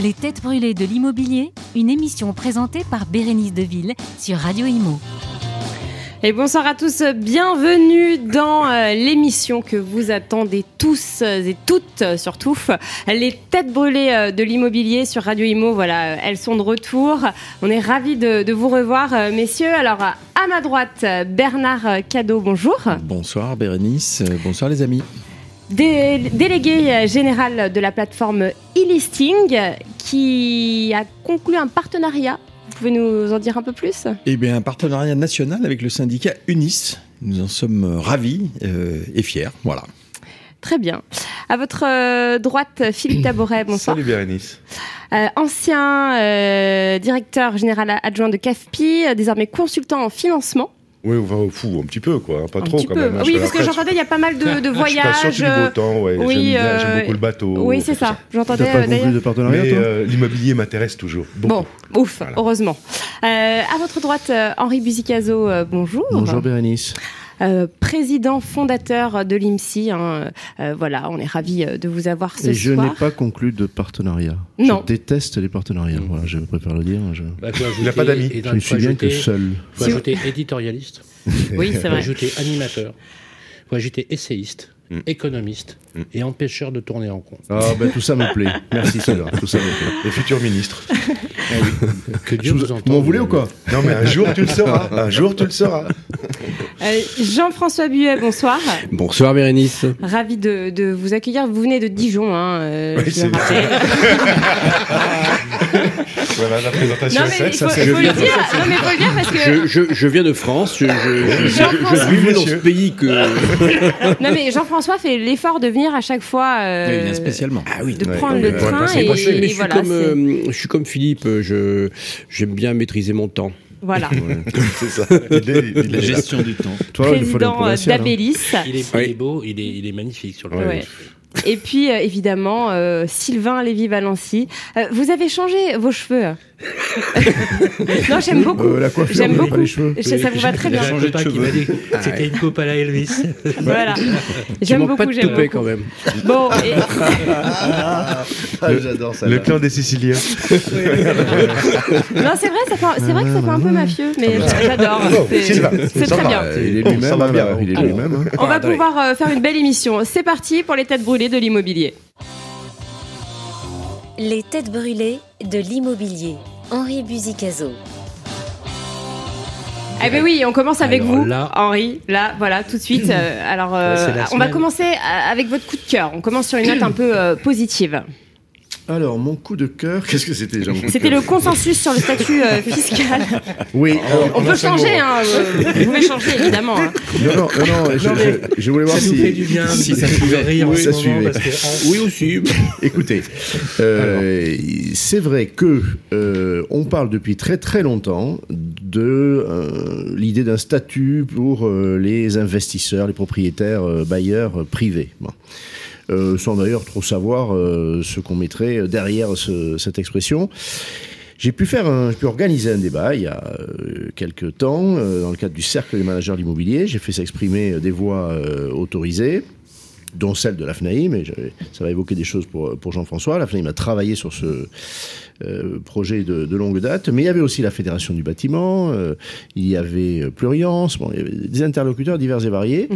Les Têtes Brûlées de l'Immobilier, une émission présentée par Bérénice Deville sur Radio Imo. Et bonsoir à tous, bienvenue dans euh, l'émission que vous attendez tous et toutes surtout, les têtes brûlées euh, de l'immobilier sur Radio Imo. Voilà, elles sont de retour. On est ravis de, de vous revoir, euh, messieurs. Alors, à ma droite, Bernard Cadeau, bonjour. Bonsoir Bérénice, bonsoir les amis. Dé- délégué général de la plateforme e-listing qui a conclu un partenariat. Vous pouvez nous en dire un peu plus? Eh bien, un partenariat national avec le syndicat UNIS. Nous en sommes euh, ravis euh, et fiers. Voilà. Très bien. À votre euh, droite, Philippe Taboret, bonsoir. Salut Bérénice. Euh, ancien euh, directeur général adjoint de CAFPI, euh, désormais consultant en financement. Oui, on va au fou un petit peu, quoi. hein, Pas Un trop quand peu. même. hein, oui, parce que j'entendais, il y a pas mal de, de fête. Je voyages. suis pas sûr du beau temps, ouais. oui, J'aime bien- euh, j'aime beaucoup le bateau. Oui, c'est ça. J'entendais T'as pas conclu de partenariat, Mais toi euh, l'immobilier m'intéresse toujours. Bon, ouf, Voilà. heureusement. Euh, à votre droite, euh, Henri Buzicazo, euh, bonjour. Bonjour Bérénice. Euh, président fondateur de l'IMSI. hein, euh, voilà, on est ravis euh, de vous avoir ce Et je soir. n'ai pas conclu de partenariat. Non. Je déteste les partenariats. Voilà, je préfère le dire. Je, Bah, faut Il pas d'amis. et je ne faut suis bien que seul. faut Si- ajouter éditorialiste, Oui, c'est faut vrai. ajouter animateur, faut ajouter essayiste, Mm. économiste Mm. et empêcheur de tourner en rond. Ah ben tout ça me plaît. Merci Sylvain. Tout ça me plaît. Les futurs ministres. Que Dieu Vous entende. vous m'en voulez ou quoi? Non, mais un jour tu le sauras. Un jour tu le sauras. Euh, Jean-François Buet, bonsoir. Bonsoir Bérénice. Ravi de, de vous accueillir. Vous venez de Dijon, hein, euh, Oui, je c'est. Voilà la présentation Non mais il faut, ça, c'est- il faut le viens dire. Non mais faut le dire parce que Je, je, je viens de France, je, je, vivais dans ce pays que... non mais Jean-François fait l'effort de venir à chaque fois. euh, Il vient spécialement. Ah oui, de Ouais, prendre on le va train passer et, et je, suis voilà. comme, euh, je suis comme Philippe, je, j'aime bien maîtriser mon temps. voilà. C'est ça. Il est- il est là. du temps. Toi, Président d'Abélis. Il est, Oui. il est beau, il est, il est magnifique sur le Ouais. Et puis euh, évidemment euh, Sylvain Lévy-Valency. Euh, vous avez changé vos cheveux. non j'aime beaucoup. Euh, la coiffure, J'aime beaucoup. les cheveux. Je- ça vous va très bien. Changé de cheveux. m'a dit que c'était une coupe à la Elvis. Voilà. J'aime beaucoup. pas de J'aime beaucoup. quand même. Bon. et- Ah, J'adore ça. Le clan des Siciliens. Non c'est vrai ça fait c'est vrai que ça fait un peu mafieux mais j'a- j'adore. Oh, C'est- C'est très va. bien. Il est lui-même. ça va hein, bien. là. Il est Alors. lui-même. On va pouvoir faire une belle émission. C'est parti pour les têtes brûlées de l'immobilier. Les Têtes Brûlées de l'Immobilier. Henri Buzicazo. Eh ben oui, on commence avec Alors vous, là- Henri. Là, voilà, tout de suite. euh, alors, euh, Ouais, on va commencer euh, avec votre coup de cœur. On commence sur une note un peu euh, positive. Alors, mon coup de cœur, qu'est-ce que c'était déjà C'était le consensus sur le statut euh, fiscal. Oui. alors, On peut changer, hein. euh, Vous pouvez changer, évidemment. hein. Non, non, non, non, je, Non, mais je- je voulais voir Ça si. fait du bien si ça vous suivait. rire en Oui, ce ça moment parce que Oui aussi. Écoutez, euh, c'est vrai que euh, on parle depuis très très longtemps de euh, l'idée d'un statut pour euh, les investisseurs, les propriétaires euh, bailleurs euh, privés. Bon. Euh, sans d'ailleurs trop savoir euh, ce qu'on mettrait derrière ce- cette expression. J'ai pu faire un, j'ai pu organiser un débat il y a euh, quelques temps euh, dans le cadre du cercle des managers de l'immobilier. J'ai fait s'exprimer des voix euh, autorisées dont celle de la FNAIM, et ça va évoquer des choses pour, pour Jean-François. La FNAIM a travaillé sur ce euh, projet de, de longue date, mais il y avait aussi la Fédération du bâtiment, euh, il y avait euh, Pluriance, bon, il y avait des interlocuteurs divers et variés.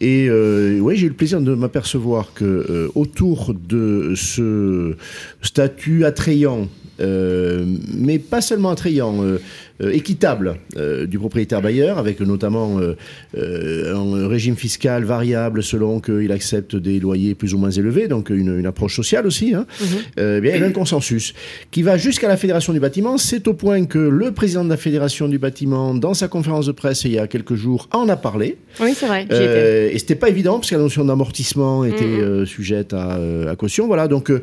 Et euh, ouais, j'ai eu le plaisir de m'apercevoir que euh, autour de ce statut attrayant, euh, mais pas seulement attrayant, équitable euh, du propriétaire bailleur, avec notamment euh, euh, un régime fiscal variable selon qu'il accepte des loyers plus ou moins élevés, donc une, une approche sociale aussi. Hein, euh, bien, il y a un consensus qui va jusqu'à la Fédération du bâtiment. C'est au point que le président de la Fédération du bâtiment, dans sa conférence de presse il y a quelques jours, en a parlé. Oui, c'est vrai. Euh, et c'était pas évident parce que la notion d'amortissement était Mhm. euh, sujette à, euh, à caution. Voilà, donc euh,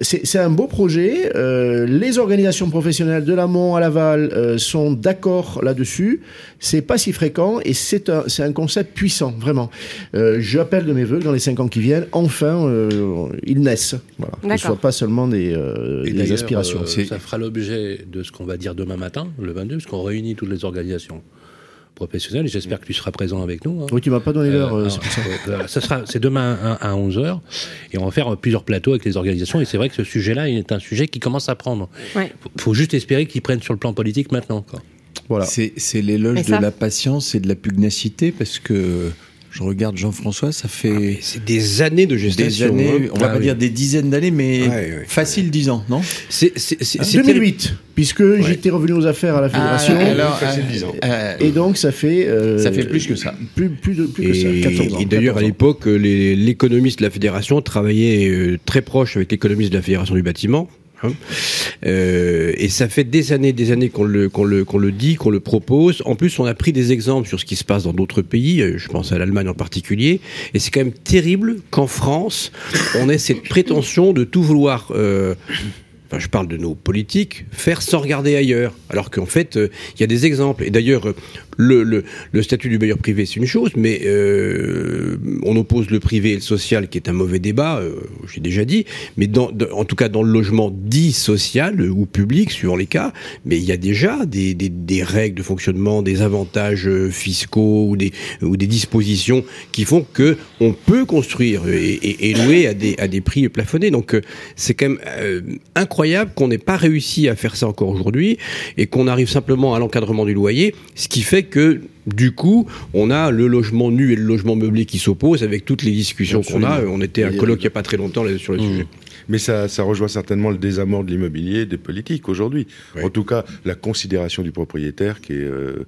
c'est un beau projet. Euh, les organisations professionnelles de l'amont à l'aval euh, sont d'accord là-dessus. C'est pas si fréquent et c'est un, c'est un concept puissant, vraiment. Euh, J'appelle de mes voeux que dans les cinq ans qui viennent, enfin, euh, ils naissent. Voilà, que ce D'accord. soit pas seulement des, euh, Et des aspirations. euh, ça fera l'objet de ce qu'on va dire demain matin, le 22, parce qu'on réunit toutes les organisations professionnels. et J'espère que tu seras présent avec nous. hein. Oui, tu m'as pas donné l'heure, Euh, euh, c'est pour ça. euh, ça sera, c'est demain à, 11h et on va faire euh, plusieurs plateaux avec les organisations et c'est vrai que ce sujet-là est un sujet qui commence à prendre. Ouais. Faut, faut juste espérer qu'ils prennent sur le plan politique maintenant. Quoi. Voilà. C'est l'éloge de la patience et de la pugnacité parce que je regarde Jean-François, ça fait C'est des années de des gestation. années, hein. on va Ah pas oui. dire des dizaines d'années, mais Ouais, ouais. facile 10 ans, non? C'est- c'est- c'est- En c'était- 2008, puisque j'étais revenu aux affaires à la fédération. Ah, alors, facile, euh, 10 ans. euh, et donc, ça fait. euh, Ça fait plus que ça. Plus, plus, de, plus que ça, Et, 14 ans. et d'ailleurs, à 14 ans. l'époque, l'économiste de la fédération travaillait euh, très proche avec l'économiste de la fédération du bâtiment. Hein. Euh, et ça fait des années, des années qu'on le, qu'on le, qu'on le dit, qu'on le propose. En plus, on a pris des exemples sur ce qui se passe dans d'autres pays. euh, Je pense à l'Allemagne en particulier. Et c'est quand même terrible qu'en France, on ait cette prétention de tout vouloir. euh, Enfin, je parle de nos politiques, faire sans regarder ailleurs. Alors qu'en fait, euh, il y a des exemples. Et d'ailleurs, euh, le, statut du bailleur privé, c'est une chose, mais euh, on oppose le privé et le social, qui est un mauvais débat, j'ai déjà dit. Mais en tout cas, dans le logement dit social ou public, suivant les cas, mais il y a déjà des, règles de fonctionnement, des avantages fiscaux ou des, dispositions qui font que on peut construire et, louer à des, à des prix plafonnés. Donc, c'est quand même euh, incroyable qu'on n'ait pas réussi à faire ça encore aujourd'hui et qu'on arrive simplement à l'encadrement du loyer, ce qui fait que du coup, on a le logement nu et le logement meublé qui s'opposent avec toutes les discussions qu'on a. On était à un colloque il n'y a pas très longtemps sur le sujet. Mais ça, ça rejoint certainement le désamour de l'immobilier des politiques aujourd'hui. Oui. En tout cas, la considération du propriétaire qui est, euh,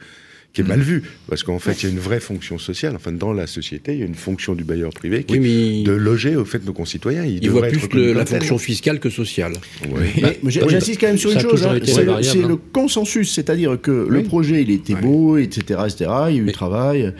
qui est mal vue. Parce qu'en fait, il y a une vraie fonction sociale. Enfin, dans la société, il y a une fonction du bailleur privé qui Oui, est mais de loger au fait nos concitoyens. Il, il voit devrait plus être le- la fonction fiscale que sociale. Oui. Mais j'ai- oui, J'insiste quand même sur une chose, hein, c'est le, hein. le consensus, c'est-à-dire que le projet il était beau, etc., etc. Il y a eu du travail.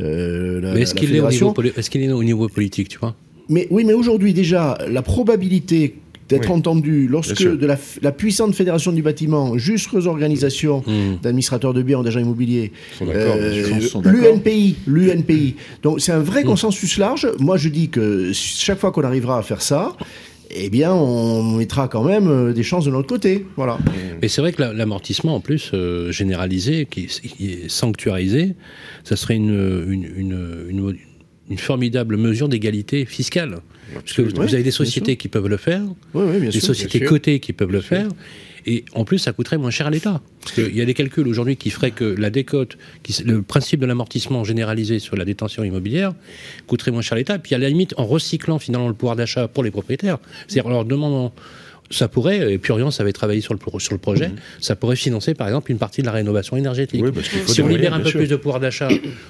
euh, la- Mais est-ce qu'il est, est au niveau politique, tu vois? Mais oui, mais aujourd'hui déjà, la probabilité d'être Oui. entendu lorsque de la, puissante fédération du bâtiment jusqu'aux organisations Hmm. d'administrateurs de biens ou d'agents immobiliers, Sont d'accord, euh, l'UNPI, l'UNPI. Donc c'est un vrai consensus large. Moi je dis que chaque fois qu'on arrivera à faire ça, eh bien on mettra quand même euh, des chances de notre côté. Voilà. Et c'est vrai que la- l'amortissement, en plus, euh, généralisé, qui, est- qui est sanctuarisé, ça serait une, une, une, une- une formidable mesure d'égalité fiscale. Parce que vous, Ouais, vous avez des sociétés qui peuvent le faire, bien des sûr. sociétés bien cotées qui peuvent le faire. Et en plus, ça coûterait moins cher à l'État. Parce qu'il y a des calculs aujourd'hui qui feraient que la décote, qui, le principe de l'amortissement généralisé sur la détention immobilière, coûterait moins cher à l'État. Puis à la limite, en recyclant finalement le pouvoir d'achat pour les propriétaires, c'est-à-dire en leur demandant. Ça pourrait, et Purian savait travailler sur le, sur le projet, ça pourrait financer par exemple une partie de la rénovation énergétique. Oui, parce qu'il faut si on libère moyens, un peu sûr. plus de pouvoir d'achat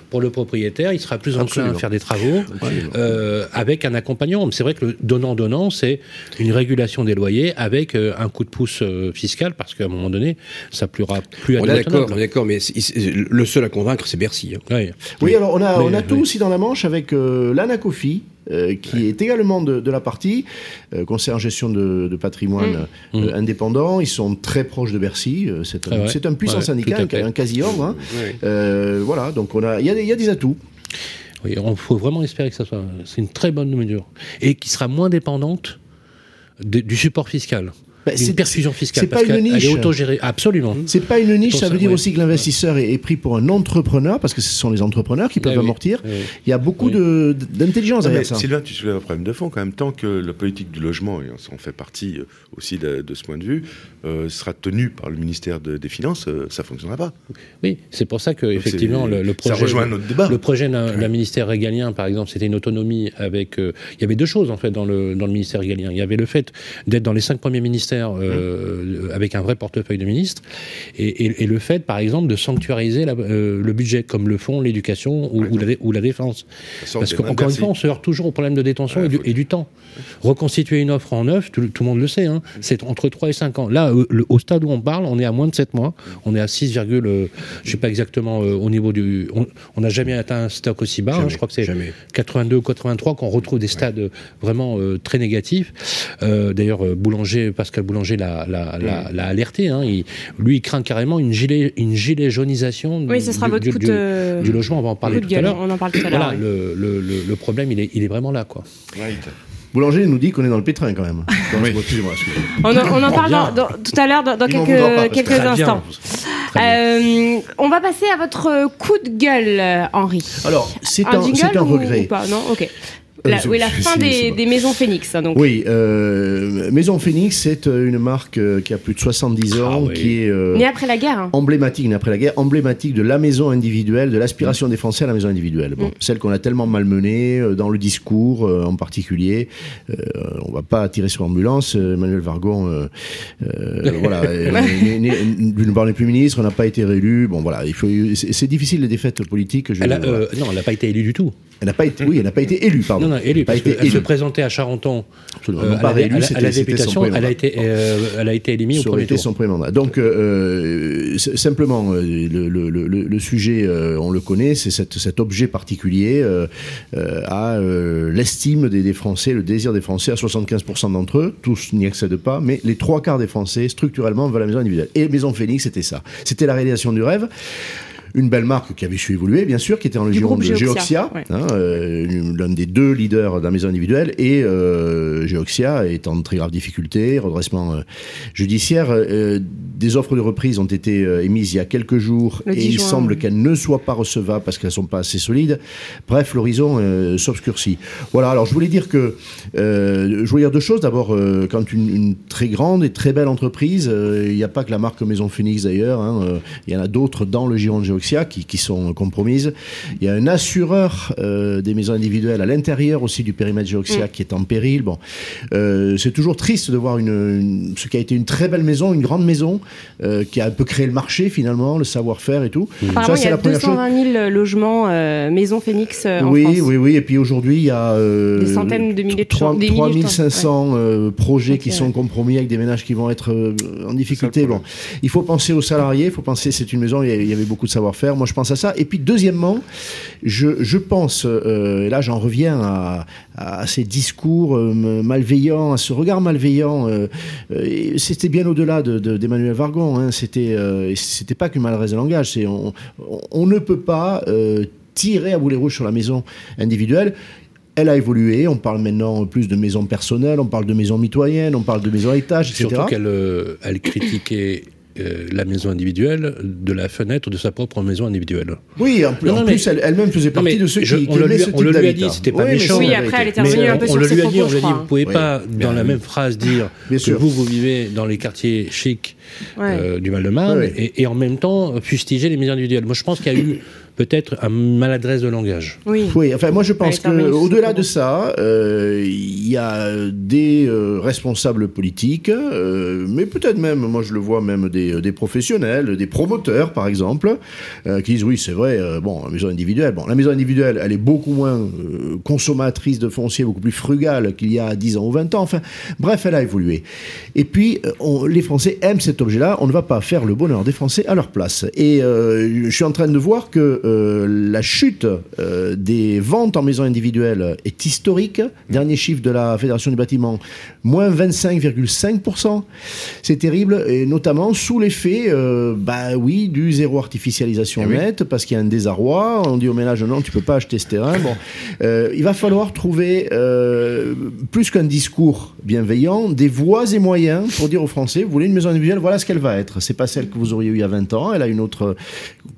pour le propriétaire, il sera plus enclin à faire des travaux euh, avec un accompagnement. C'est vrai que le donnant-donnant, c'est une régulation des loyers avec euh, un coup de pouce euh, fiscal parce qu'à un moment donné, ça pourra plus On être est d'accord, on est d'accord, mais le seul à convaincre, c'est Bercy. hein. Oui. Oui, alors on a, Mais, on a oui. tout aussi dans la manche avec euh, l'ANACOFI. Euh, qui est également de, de la partie, euh, conseil en gestion de, de patrimoine Mmh. euh, indépendant. Ils sont très proches de Bercy. c'est Ah un, ouais. c'est un puissant Ouais, syndicat, un, un quasi-ordre. hein. Euh, voilà, donc on a, il y, a des- il y a des atouts. Oui, on faut vraiment espérer que ça soit. C'est une très bonne mesure et qui sera moins dépendante de- du support fiscal. Bah, Une c'est- perfusion fiscale c'est pas une qu'elle elle niche. est autogérée. Absolument. C'est pas une niche, ça veut dire ouais. aussi que l'investisseur est, est pris pour un entrepreneur, parce que ce sont les entrepreneurs qui peuvent Ah oui, amortir. oui. Il y a beaucoup Oui. de- d'intelligence mais derrière ça. Sylvain, tu soulèves un problème de fond quand même. Tant que la politique du logement, et on en fait partie euh, aussi de, de ce point de vue, euh, sera tenue par le ministère de- des Finances, euh, ça fonctionnera pas. Oui, c'est pour ça que Donc effectivement le, le ça projet, rejoint notre débat. le projet d'un d'un ministère régalien, par exemple, c'était une autonomie avec. euh, il y avait deux choses en fait dans le dans le ministère régalien. Il y avait le fait d'être dans les cinq premiers ministères euh, avec un vrai portefeuille de ministre, et, et- et le fait, par exemple, de sanctuariser la- euh, le budget, comme le font l'éducation ou, ou la, dé- ou la défense. Parce qu'encore une fois, on se heurte toujours au problème de détention et, du, faut- et du temps. Reconstituer une offre en neuf, tout, tout le monde le sait, hein, c'est entre 3 et 5 ans. Là, euh, le- au stade où on parle, on est à moins de 7 mois. On est à 6, euh, je sais pas exactement euh, au niveau du... On n'a jamais atteint un stock aussi bas. hein. Je crois que c'est jamais. 82 ou 83 qu'on retrouve des stades euh, vraiment euh, très négatifs. Euh, D'ailleurs, euh, Boulanger, Pascal Boulanger l'a l'a- l'a- l'a alerté. hein. Il- lui, il craint carrément une gilet, une gilet jaunisation Oui, ce sera du, votre du- coup du- de, du logement. On va en parler tout à l'heure. On en parle tout à l'heure. Voilà, oui. le, le- le- le problème, il est, il est vraiment là, quoi. Boulanger nous dit qu'on est dans le pétrin quand même. Donc, excusez-moi, excusez-moi. On en, on en parle bien. dans- dans- tout à l'heure dans, pas, quelques, instants. Euh, on va passer à votre coup de gueule, euh, Henri. Alors, c'est Un un, c'est un regret. ou pas? Non, ok. La, Euh, oui, la fin des, maisons Phoenix. hein, donc. Oui, euh, Maison Phoenix, c'est euh, une marque qui a plus de 70 ans, Ah oui. qui est euh, Né après la guerre. hein. emblématique, né après la guerre, emblématique de la maison individuelle, de l'aspiration des Français à la maison individuelle. Bon, Mm. Celle qu'on a tellement malmenée dans le discours euh, en particulier. Euh, on va pas tirer sur l'ambulance. euh, Emmanuel Vargon, euh, euh, voilà, d'une part n'est plus ministre, n'a pas été réélu. Bon, voilà, il faut. C'est difficile les défaites politiques. Je, Elle a, voilà. non, elle n'a pas été élue du tout. Elle n'a pas été, oui, elle n'a pas été élue, pardon. Non, élue, Elle pas parce qu'elle se présentait à Charenton Absolument. euh, à, pas la, à la- à c'était- la députation. Elle a été, euh, elle a été éliminée au Ça premier tour. son premier mandat. Donc, euh, c'est- simplement, euh, le, le- le- le- le sujet, euh, on le connaît, c'est cet objet particulier euh, euh, à euh, l'estime des, des Français, le désir des Français, à 75% d'entre eux, tous n'y accèdent pas, mais les trois quarts des Français, structurellement, veulent la maison individuelle. Et Maison Phoenix, c'était ça. C'était la réalisation du rêve. Une belle marque qui avait su évoluer, bien sûr, qui était en Du le giron de Geoxia, Geoxia, ouais. hein, euh, l'un des deux leaders de la maison individuelle, et euh, Geoxia est en très grave difficulté, redressement euh, judiciaire. Des offres de reprise ont été émises il y a quelques jours, Le et 10 il juin, semble qu'elles ne soient pas recevables parce qu'elles sont pas assez solides. Bref, l'horizon s'obscurcit. Voilà, alors je voulais dire que, je voulais dire deux choses. D'abord, quand une, une très grande et très belle entreprise, il n'y a pas que la marque Maison Phoenix d'ailleurs, hein, il y en a d'autres dans le giron de Geoxia qui, qui sont compromises. Il y a un assureur euh, des maisons individuelles à l'intérieur aussi du périmètre Geoxia Mm. qui est en péril. Bon, euh, c'est toujours triste de voir une, une- ce qui a été une très belle maison, une grande maison, euh, qui a un peu créé le marché finalement, le savoir-faire et tout. Apparemment, il y c'est a la première chose. 220 000 logements euh, maisons Phoenix euh, en oui, France. oui, oui. Et puis aujourd'hui, il y a euh, Des centaines de milliers de trois- chambres, des milliers de 3500 euh, projets qui sont ouais. compromis avec des ménages qui vont être euh, en difficulté. Ça Bon, il faut penser aux salariés, il faut penser, c'est une maison, il y a- il y avait beaucoup de savoir-faire. Moi, je pense à ça. Et puis, deuxièmement, je, je pense, euh, et là, j'en reviens à, à ces discours euh, malveillants, à ce regard malveillant. euh, c'était bien au-delà de- de- d'Emmanuel Vargon. Hein, c'était, c'était pas qu'une maladresse de langage. On, on- ne peut pas tirer à boulet rouge sur la maison individuelle. Elle a évolué, on parle maintenant plus de maisons personnelles, on parle de maisons mitoyennes, on parle de maisons à étage, etc. Surtout qu'elle elle critiquait euh, la maison individuelle de la fenêtre de sa propre maison individuelle. Oui, en plus, Non, en non, plus, mais- elle- elle-même faisait partie de ceux je- qui, on qui le ce on type le lui a dit, c'était pas Oui, méchant. Oui, après, elle était Mais un peu on sur le lui a dit, on lui a dit, vous pouvez Oui. pas, dans Oui. la même phrase, dire Bien que sûr. vous, vous vivez dans les quartiers chics Ouais. euh, du Val-de-Marne et, et en même temps fustiger les maisons individuelles. Moi, je pense qu'il y a eu peut-être une maladresse de langage. Oui. Oui, enfin moi je pense Elle est intervenue que sur au-delà ce de ça, euh, il y a des euh, responsables politiques, euh, mais peut-être même, moi je le vois même des, des professionnels, des promoteurs par exemple, euh, qui disent oui c'est vrai, euh, bon la maison individuelle, bon la maison individuelle elle est beaucoup moins euh, consommatrice de foncier, beaucoup plus frugale qu'il y a 10 ans ou 20 ans. Enfin bref, elle a évolué. Et puis on- les Français aiment cet objet-là. On ne va pas faire le bonheur des Français à leur place. Et euh, je suis en train de voir que euh, la chute euh, des ventes en maison individuelle est historique. Dernier chiffre de la Fédération du bâtiment, moins 25,5%. C'est terrible, et notamment sous l'effet, euh, bah oui, du zéro artificialisation Eh oui. nette, parce qu'il y a un désarroi. On dit au ménage non, tu peux pas acheter ce terrain. Bon, il va falloir trouver plus qu'un discours bienveillant, des voies et moyens pour dire aux Français, vous voulez une maison individuelle, voilà ce qu'elle va être. C'est pas celle que vous auriez eu il y a 20 ans, elle a une autre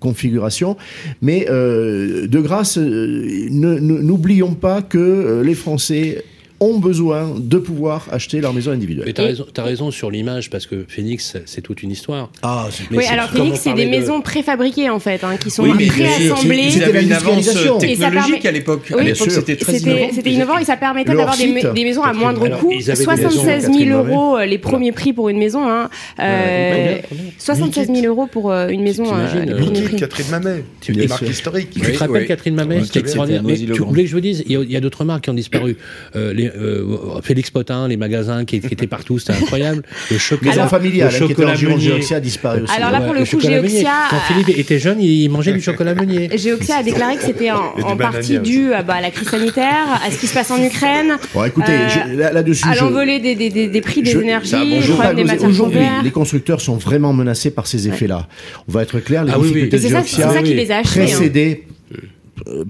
configuration, mais euh, de grâce, euh, n'oublions pas que euh, les Français ont besoin de pouvoir acheter leur maison individuelle. Mais tu as, raison, t'as raison sur l'image, parce que Phoenix, c'est toute une histoire. Ah, c'est Mais Oui, c'est- alors Phoenix, c'est des de- maisons préfabriquées en fait, hein, qui sont Oui, préassemblées. Ils C'était avaient une avance technologique permet- à l'époque. Oui, c'était très innovant. c'était innovant et ça permettait d'avoir des, maisons à moindre alors, coût. ils avaient des 76 maisons, 000 Catherine euros, euh, les premiers prix pour une maison. Hein. Euh, combien, combien 76 000 euros pour euh, une maison, euh, euh. Catherine Mamet. C'est une marque historique. Tu te rappelles. Catherine Mamet c'était extraordinaire. Mais tu voulais que je vous dise, il y a, d'autres marques qui ont disparu. Euh, euh, Félix Potin, les magasins qui, qui étaient partout, c'était incroyable. Le chocolat, Maison familiale, le hein, qui était en chocolat. Geoxia a disparu aussi. Alors là, pour le le coup, chocolat Meunier. Geoxia, Quand Philippe était jeune, il mangeait du chocolat Meunier. Geoxia a déclaré que c'était en, partie dû à, bah, à la crise sanitaire, à ce qui se passe en Ukraine, Bon, écoutez, Euh, là- là-dessus, à l'envolée des, des, des, des prix des Je- énergies, ça bon problème des matières Aujourd'hui, premières. les constructeurs sont vraiment menacés par ces effets-là. On va être clair, les Ah oui, oui. difficultés de ça, Geoxia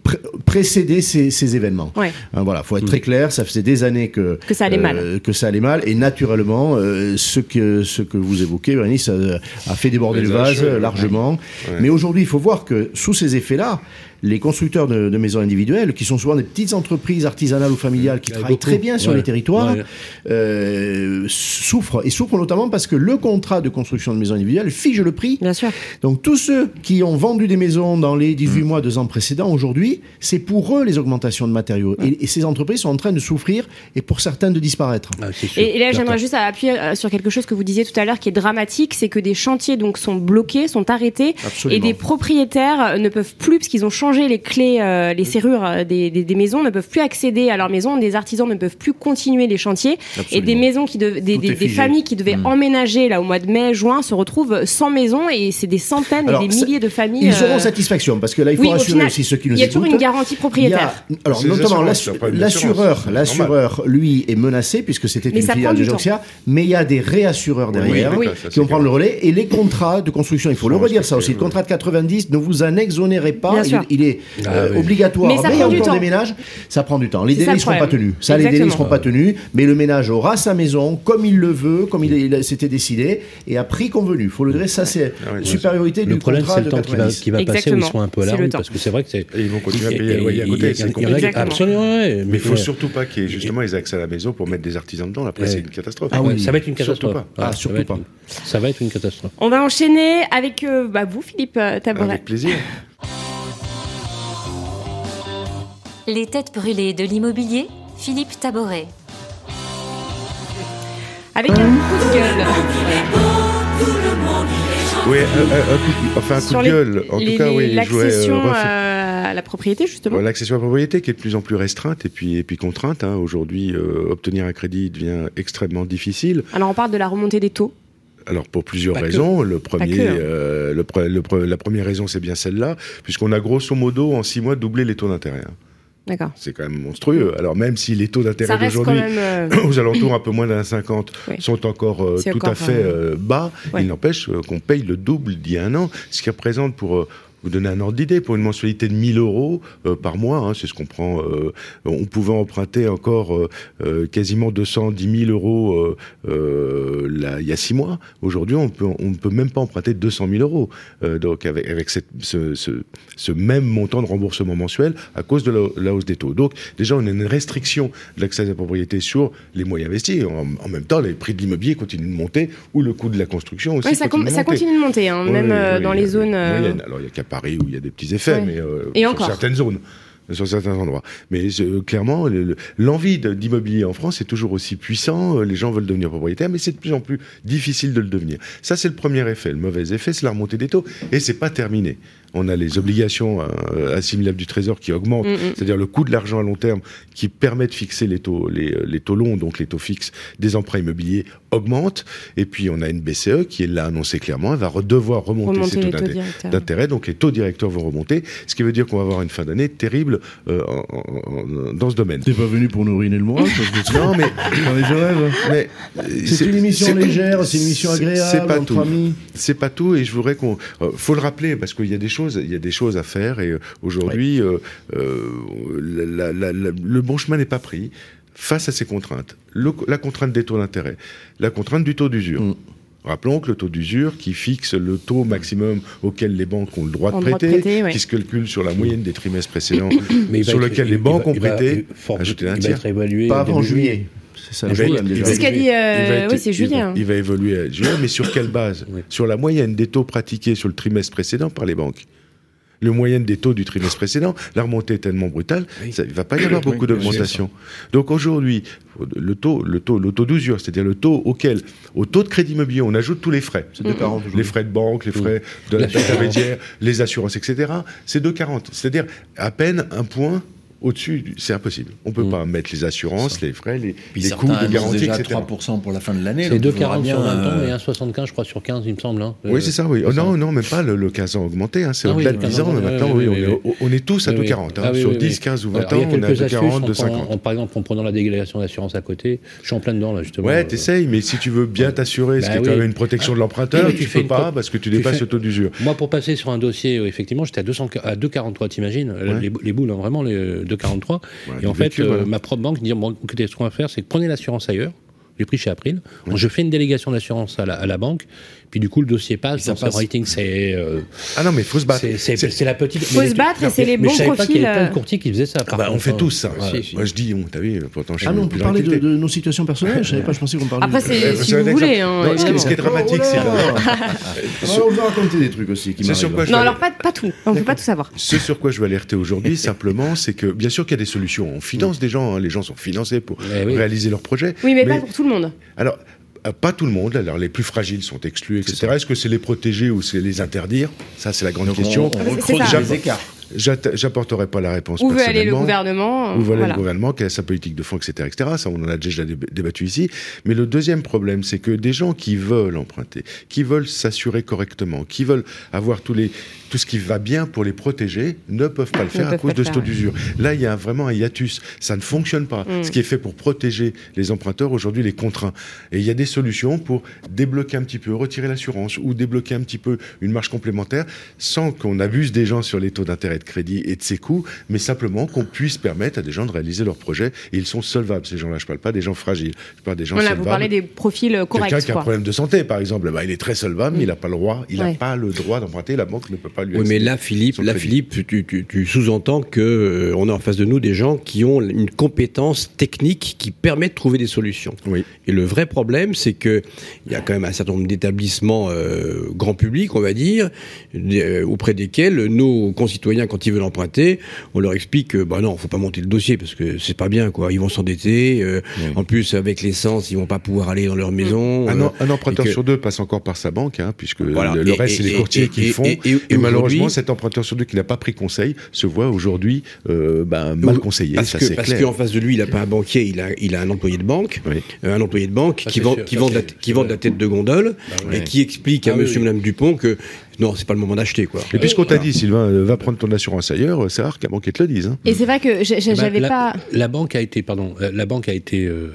pré- précéder ces, ces événements. Ouais. Hein, voilà, faut être très clair. Ça faisait des années que Que ça allait mal. euh, que ça allait mal, et naturellement, euh, ce que ce que vous évoquez, Bernice, a, a fait déborder Les le vase largement. Ouais. Mais aujourd'hui, il faut voir que sous ces effets-là, les constructeurs de, de maisons individuelles, qui sont souvent des petites entreprises artisanales ou familiales qui travaillent beaucoup. très bien sur Ouais. les territoires, Ouais. euh, souffrent. Et souffrent notamment parce que le contrat de construction de maisons individuelles fige le prix Bien sûr. donc tous ceux qui ont vendu des maisons dans les 18 mois, deux ans précédents, aujourd'hui, c'est pour eux les augmentations de matériaux. Et, et ces entreprises sont en train de souffrir et pour certaines de disparaître. Ah. Et, et là, Certain. j'aimerais juste appuyer euh, sur quelque chose que vous disiez tout à l'heure qui est dramatique, c'est que des chantiers donc sont bloqués, sont arrêtés, Absolument. et des propriétaires ne peuvent plus, parce qu'ils ont changé les clés, euh, les serrures euh, des, des, des maisons, ne peuvent plus accéder à leur maison. Des artisans ne peuvent plus continuer les chantiers, et des maisons qui de- des, familles qui devaient Mm. emménager là au mois de mai, juin, se retrouvent sans maison, et c'est des centaines Alors, et des milliers de familles. Ils euh, auront satisfaction parce que là, il faut oui, rassurer final, aussi ceux qui nous Il y a écoutent. toujours une garantie propriétaire. A- alors notamment l'assureur, l'assureur, lui, est menacé puisque c'était une filiale de. Geoxia, mais il y a des réassureurs derrière oui, Oui. qui vont prendre le relais et les contrats de construction, il faut le redire ça aussi, le contrat de 90 ne vous en exonérez pas, il. Il est Ah euh, oui. obligatoire, Mais ça prend du temps. des ménages, ça prend du temps. Les C'est délais le ne seront pas problème. tenus. Ça, les délais ne seront pas tenus, mais le ménage aura sa maison comme il le veut, comme il, il a- s'était décidé et à prix convenu. faut le dire, ça c'est Ah oui, supériorité Le du problème, contrat c'est de le temps qui va, 90. qui va passer où ils sont un peu à C'est la le rue, temps. parce que c'est vrai que c'est. Et ils vont continuer à Et- payer le loyer à côté. il y c'est il y. Absolument. Mais il faut euh, surtout pas qu'ils justement ils aient accès à la maison pour mettre des artisans dedans. Après, c'est une catastrophe. Ah oui. Ça va être une Surtout catastrophe. Ah, ça surtout va être pas. une- Ça va être une catastrophe. On va enchaîner avec euh, bah, vous, Philippe euh, Tabouret. Avec plaisir. Les têtes brûlées de l'immobilier, Philippe Taboret. Avec un coup de gueule. Oui, un, un- un coup de, enfin un coup Sur de les- gueule. En les- tout cas, oui, voudrais, euh, l'accession refaire- euh, à la propriété, justement. L'accession à la propriété qui est de plus en plus restreinte et puis, et puis contrainte. hein. Aujourd'hui, euh, obtenir un crédit devient extrêmement difficile. Alors, on parle de la remontée des taux. Alors pour plusieurs Pas que. raisons. Le premier, que, hein. euh, le pre- le pre- la première raison, c'est bien celle-là, puisqu'on a grosso modo en six mois doublé les taux d'intérêt. hein. D'accord. C'est quand même monstrueux. Alors même si les taux d'intérêt d'aujourd'hui euh, aux alentours un peu moins d'un 50 Oui. sont encore euh, tout encore, à fait euh, bas. ouais. Il n'empêche qu'on paye le double d'il y a un an, ce qui représente pour vous donner un ordre d'idée, pour une mensualité de 1000 euros euh, par mois, hein, c'est ce qu'on prend. euh, on pouvait emprunter encore euh, quasiment 210 000 euros là, il y a six mois. Aujourd'hui, on peut, on ne peut même pas emprunter 200 000 euros. Donc avec, avec cette, ce, ce, ce même montant de remboursement mensuel à cause de la, la hausse des taux. Donc déjà, on a une restriction de l'accès à la propriété sur les moyens investis. En, en même temps, les prix de l'immobilier continuent de monter ou le coût de la construction aussi ouais, ça, com- continue de ça monter. continue de monter, hein, même dans les zones. des moyennes. Alors il y a qu'à Paris où il y a des petits effets, Ouais. mais euh, Et sur encore. certaines zones. Sur certains endroits. Mais euh, clairement, le- le- l'envie d'immobilier en France est toujours aussi puissant. Euh, Les gens veulent devenir propriétaires, mais c'est de plus en plus difficile de le devenir. Ça, c'est le premier effet. Le mauvais effet, c'est la remontée des taux. Et c'est pas terminé. On a les obligations euh, assimilables du Trésor qui augmentent, Mm, mm. c'est-à-dire le coût de l'argent à long terme qui permet de fixer les taux, les, euh, les taux longs, donc les taux fixes des emprunts immobiliers augmentent. Et puis on a une BCE qui l'a annoncé clairement, elle va re- devoir remonter, remonter ses taux d'intérêt donc les taux directeurs vont remonter, ce qui veut dire qu'on va avoir une fin d'année terrible euh, en- en- en- dans ce domaine. T'es pas venu pour nous ruiner le moral Non, mais, Attendez, je rêve. mais C'est une émission légère, c'est une émission agréable, C'est pas entre tout. amis. C'est pas tout, et je voudrais qu'on. euh, faut le rappeler parce qu'il y a des choses, il y a des choses à faire, et euh, aujourd'hui, euh, euh, la- la- la- le bon chemin n'est pas pris face à ces contraintes. Le- la contrainte des taux d'intérêt, la contrainte du taux d'usure. Mm. Rappelons que le taux d'usure, qui fixe le taux maximum auquel les banques ont le droit de droit prêter, ouais. qui se calcule sur la moyenne des trimestres précédents, Mais sur lequel les il banques va- ont prêté, il- fort- ajouter un il va tiers. être évalué. Pas avant juillet. C'est ça le problème C'est ce qu'a dit. euh, oui, c'est il va- Julien. Il va évoluer à juillet, mais sur quelle base Oui. Sur la moyenne des taux pratiqués sur le trimestre précédent par les banques. Le moyenne des taux du trimestre précédent, la remontée est tellement brutale, Oui. ça- il ne va pas y avoir beaucoup Oui, d'augmentation. Donc aujourd'hui, le taux, le taux, le taux d'usure, c'est-à-dire le taux auquel, au taux de crédit immobilier, on ajoute tous les frais. C'est 2,40 Les frais de banque, les frais de L'assurance. l'intermédiaire, les assurances, etc. C'est 2,40. C'est-à-dire à peine un point Au-dessus, c'est impossible. On peut Mm. pas mettre les assurances, les frais, les, Puis les coûts de garantie, déjà etc. 3% pour la fin de l'année. C'est donc il faudra 2,40 sur bien, 20 ans euh, et 1,75 je crois sur 15 il me semble. hein. Oui, Euh, c'est ça, oui. Oh, non, non, même pas le, le 15 ans augmenté. Hein, c'est Ah oui, au-delà le de 15 10 ans. oui, maintenant, oui, oui, oui, on, oui. est, on est tous à Ah oui, 2,40. hein. ah oui, Sur oui, 10, oui. 15 ou 20 Alors, ans, il y a on est à quelques 2,40, astuces, en- 2,50. en- Par exemple, en prenant la délégation d'assurance à côté, je suis en plein dedans là justement. Ouais, Euh, t'essayes, mais si tu veux bien t'assurer, ce Bah qui est oui. quand même une protection de l'emprunteur, Oui, mais tu, ne fais pas parce que tu dépasses le taux d'usure. Moi, pour passer sur un dossier, euh, effectivement, j'étais à, 200 à 2,43, t'imagines Ouais. les, les boules, vraiment, les 2,43. Ouais, Et en fait, vécu, euh, voilà. ma propre banque dit bon, écoutez, ce qu'on va faire, c'est que prenez l'assurance ailleurs. J'ai pris chez April. Je fais une délégation d'assurance à la banque. Puis du coup, le dossier passe. ça dans ce passe. rating, c'est. euh, Ah non, mais faut se battre. c'est- la petite. Faut mais se battre et c'est les mais bons je savais pas qu'il y avait profils, plein euh. de courtiers qui faisaient ça. Ah par bah, on fait hein. tous ça. Ouais. Moi, je dis, on, t'as vu, pourtant, je Ah non, on peut parler de, nos situations personnelles. Je savais pas, je pensais qu'on parlait. Après, de- c'est Euh, si vous voulez. hein, ce, qui, est dramatique, Oh c'est. Alors, on va raconter des trucs aussi Non, alors pas, tout. On ne peut pas tout savoir. Ce sur quoi je veux alerter aujourd'hui, simplement, c'est que bien sûr qu'il y a des solutions. On finance des gens, hein, les gens sont financés pour Eh réaliser leurs projets. Oui, mais, pas pour tout le monde. Alors, pas tout le monde. Alors, les plus fragiles sont exclus, etc. Est-ce que c'est les protéger ou c'est les interdire? Ça, c'est la grande donc question. on, on les écarts. J'apporterai pas la réponse Où veut aller le gouvernement Où veut aller voilà. le gouvernement, quelle est sa politique de fonds, etc., etc. Ça, on en a déjà dé- débattu ici. Mais le deuxième problème, c'est que des gens qui veulent emprunter, qui veulent s'assurer correctement, qui veulent avoir tous les, tout ce qui va bien pour les protéger, ne peuvent pas le faire à cause de ce taux d'usure. Là, il y a vraiment un hiatus. Ça ne fonctionne pas. Mm. Ce qui est fait pour protéger les emprunteurs, aujourd'hui, les contraint. Et il y a des solutions pour débloquer un petit peu, retirer l'assurance ou débloquer un petit peu une marge complémentaire sans qu'on abuse des gens sur les taux d'intérêt de crédit et de ses coûts, mais simplement qu'on puisse permettre à des gens de réaliser leurs projets. Et ils sont solvables, ces gens-là. Je parle pas des gens fragiles. Je parle des gens Voilà, solvables. vous parlez des profils Quelqu'un corrects. qui a un problème de santé, par exemple, bah, il est très solvable, mais il n'a pas le droit, il n'a Ouais. pas le droit d'emprunter. La banque ne peut pas lui. Oui, mais là, Philippe, là. Philippe, tu, tu- tu sous-entends que euh, on a en face de nous des gens qui ont une compétence technique qui permet de trouver des solutions. Oui. Et le vrai problème, c'est que il y a quand même un certain nombre d'établissements euh, grand public, on va dire, euh, auprès desquels nos concitoyens, quand ils veulent emprunter, on leur explique que bah non, faut pas monter le dossier parce que c'est pas bien, quoi. Ils vont s'endetter. euh, En plus, avec l'essence, ils vont pas pouvoir aller dans leur maison. Un, euh, un emprunteur que- sur deux passe encore par sa banque, hein, puisque Voilà. le, le Et- reste, c'est les courtiers et- qui et- font. et- Et, et- et malheureusement, cet emprunteur sur deux qui n'a pas pris conseil se voit aujourd'hui euh, ben, mal conseillé. Parce ça, que c'est parce qu'en face de lui, il n'a pas un banquier, il a, il a un employé de banque, Oui. un employé de banque qui vend, sûr, qui ça, vend, de la, c'est- qui c'est vend de vrai. la tête de gondole ouais. et qui explique à Ah Monsieur. Madame Dupont que non, c'est pas le moment d'acheter quoi. Et puisqu'on t'a dit, Sylvain, euh, va prendre ton assurance ailleurs, euh, c'est rare qu'un banquier te le dise. hein. Et c'est vrai que Eh ben, j'avais la, pas. La banque a été, pardon, euh, la banque a été euh,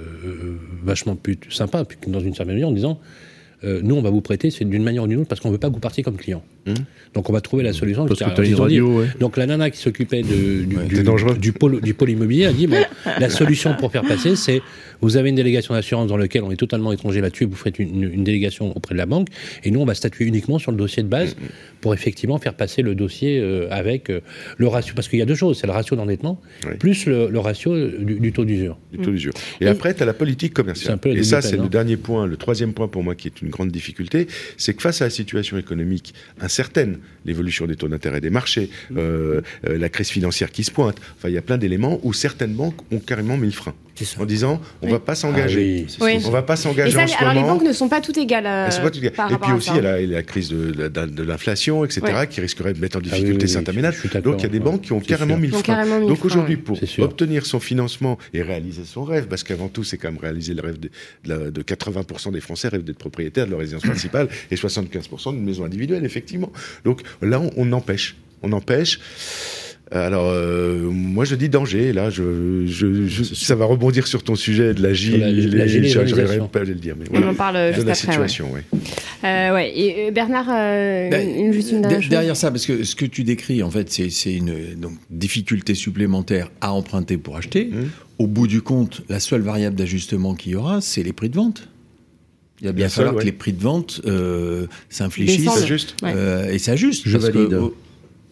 vachement plus sympa, puis dans une certaine mesure, en disant. Euh, nous, on va vous prêter, c'est d'une manière ou d'une autre, parce qu'on ne veut pas que vous partiez comme client. Mmh. Donc, on va trouver la solution. Parce que une radio, ouais. Donc, la nana qui s'occupait du, Ouais, du, du pôle, du pôle immobilier a dit bon, la solution pour faire passer, c'est vous avez une délégation d'assurance dans laquelle on est totalement étranger là-dessus, vous faites une, une délégation auprès de la banque, et nous, on va statuer uniquement sur le dossier de base pour effectivement faire passer le dossier euh, avec euh, le ratio. Parce qu'il y a deux choses c'est le ratio d'endettement, Oui. plus le, le ratio du, du taux d'usure. du taux d'usure. Et, Et- après, tu as la politique commerciale. un peu la Et ça, c'est le dernier point, le troisième point pour moi qui est une grande difficulté, c'est que face à la situation économique incertaine, l'évolution des taux d'intérêt des marchés, euh, euh, la crise financière qui se pointe, enfin, il y a plein d'éléments où certaines banques ont carrément mis le frein. En disant, on Oui. va pas s'engager. Ah oui. Oui. On va pas s'engager en ce alors les moment. banques ne sont pas toutes égales. euh, sont pas toutes égales. par Et puis à aussi, il y a la, la crise de, de- de- de l'inflation, etc., qui risquerait de mettre en Ah oui, difficulté oui, certains ménages. Donc il y a des banques qui ont carrément mis le frein. Donc aujourd'hui, pour obtenir son financement et réaliser son rêve, parce qu'avant tout, c'est quand même réaliser le rêve de, de la- de 80% des Français rêvent d'être propriétaires de leur résidence principale et 75% d'une maison individuelle, effectivement. Donc là, on, on empêche. On empêche. Alors, euh, moi, je dis danger. Là, je, je, je- ça va rebondir sur ton sujet de la Sur la- gilet. la généralisation. pas à le dire, mais On en parle de juste la après. ouais. situation, oui. Euh, ouais. Et euh, Bernard, euh, Ben, une, juste une dernière de- chose. derrière ça, parce que ce que tu décris, en fait, c'est une donc, difficulté supplémentaire à emprunter pour acheter. Mmh. Au bout du compte, la seule variable d'ajustement qu'il y aura, c'est les prix de vente. Il va bien falloir ouais. que les prix de vente euh, s'infléchissent. Ouais. euh, et s'ajustent. Je parce que, valide. oh,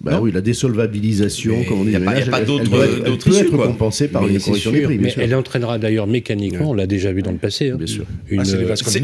Bah Non. oui, la désolvabilisation, Mais comme on dit, y a des pas- y a pas elle- d'autre- elle être- d'autre peut être quoi. compensée par Mais sûr, des prix, bien Mais sûr. elle entraînera d'ailleurs mécaniquement, on l'a déjà vu dans le passé, hein, Bien sûr. une, Ah, les euh, ça,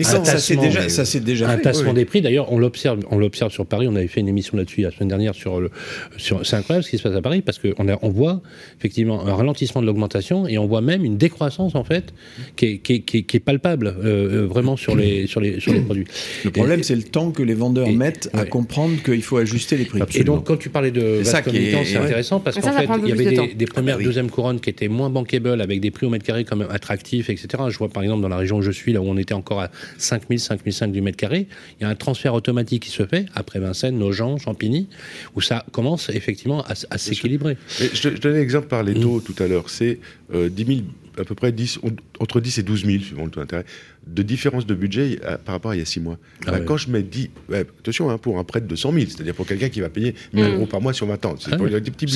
déjà, ça déjà un fait. tassement oui. des prix. D'ailleurs, on l'observe, on l'observe sur Paris. On avait fait une émission là-dessus la semaine dernière sur le, sur. C'est incroyable ce qui se passe à Paris parce qu'on on voit effectivement un ralentissement de l'augmentation et on voit même une décroissance en fait qui est, qui est- qui est- qui est palpable euh, euh, vraiment sur les sur les sur les produits. Le problème, c'est le temps que les vendeurs et- mettent à comprendre qu'il faut ajuster les prix. Et donc, quand tu parles de C'est ça qui est- c'est intéressant parce qu'en fait, il y avait de des, premières, Ah oui. deuxième couronnes qui étaient moins bankable avec des prix au mètre carré quand même attractifs, etc. Je vois par exemple dans la région où je suis, là où on était encore à 5000, 5005 du mètre carré, il y a un transfert automatique qui se fait après Vincennes, Nogent, Champigny, où ça commence effectivement à, s'équilibrer. Je, je donnais l'exemple par les taux tout à l'heure. C'est euh, 10 000, à peu près 10, on- entre 10 et 12 000, suivant le taux d'intérêt, de différence de budget euh, par rapport à il y a 6 mois. Ah Bah, ouais. Quand je mets 10, ouais, attention, hein, pour un prêt de 100 000, c'est-à-dire pour quelqu'un qui va payer 1000 euros par mois sur 20 ans. C'est Ah ouais.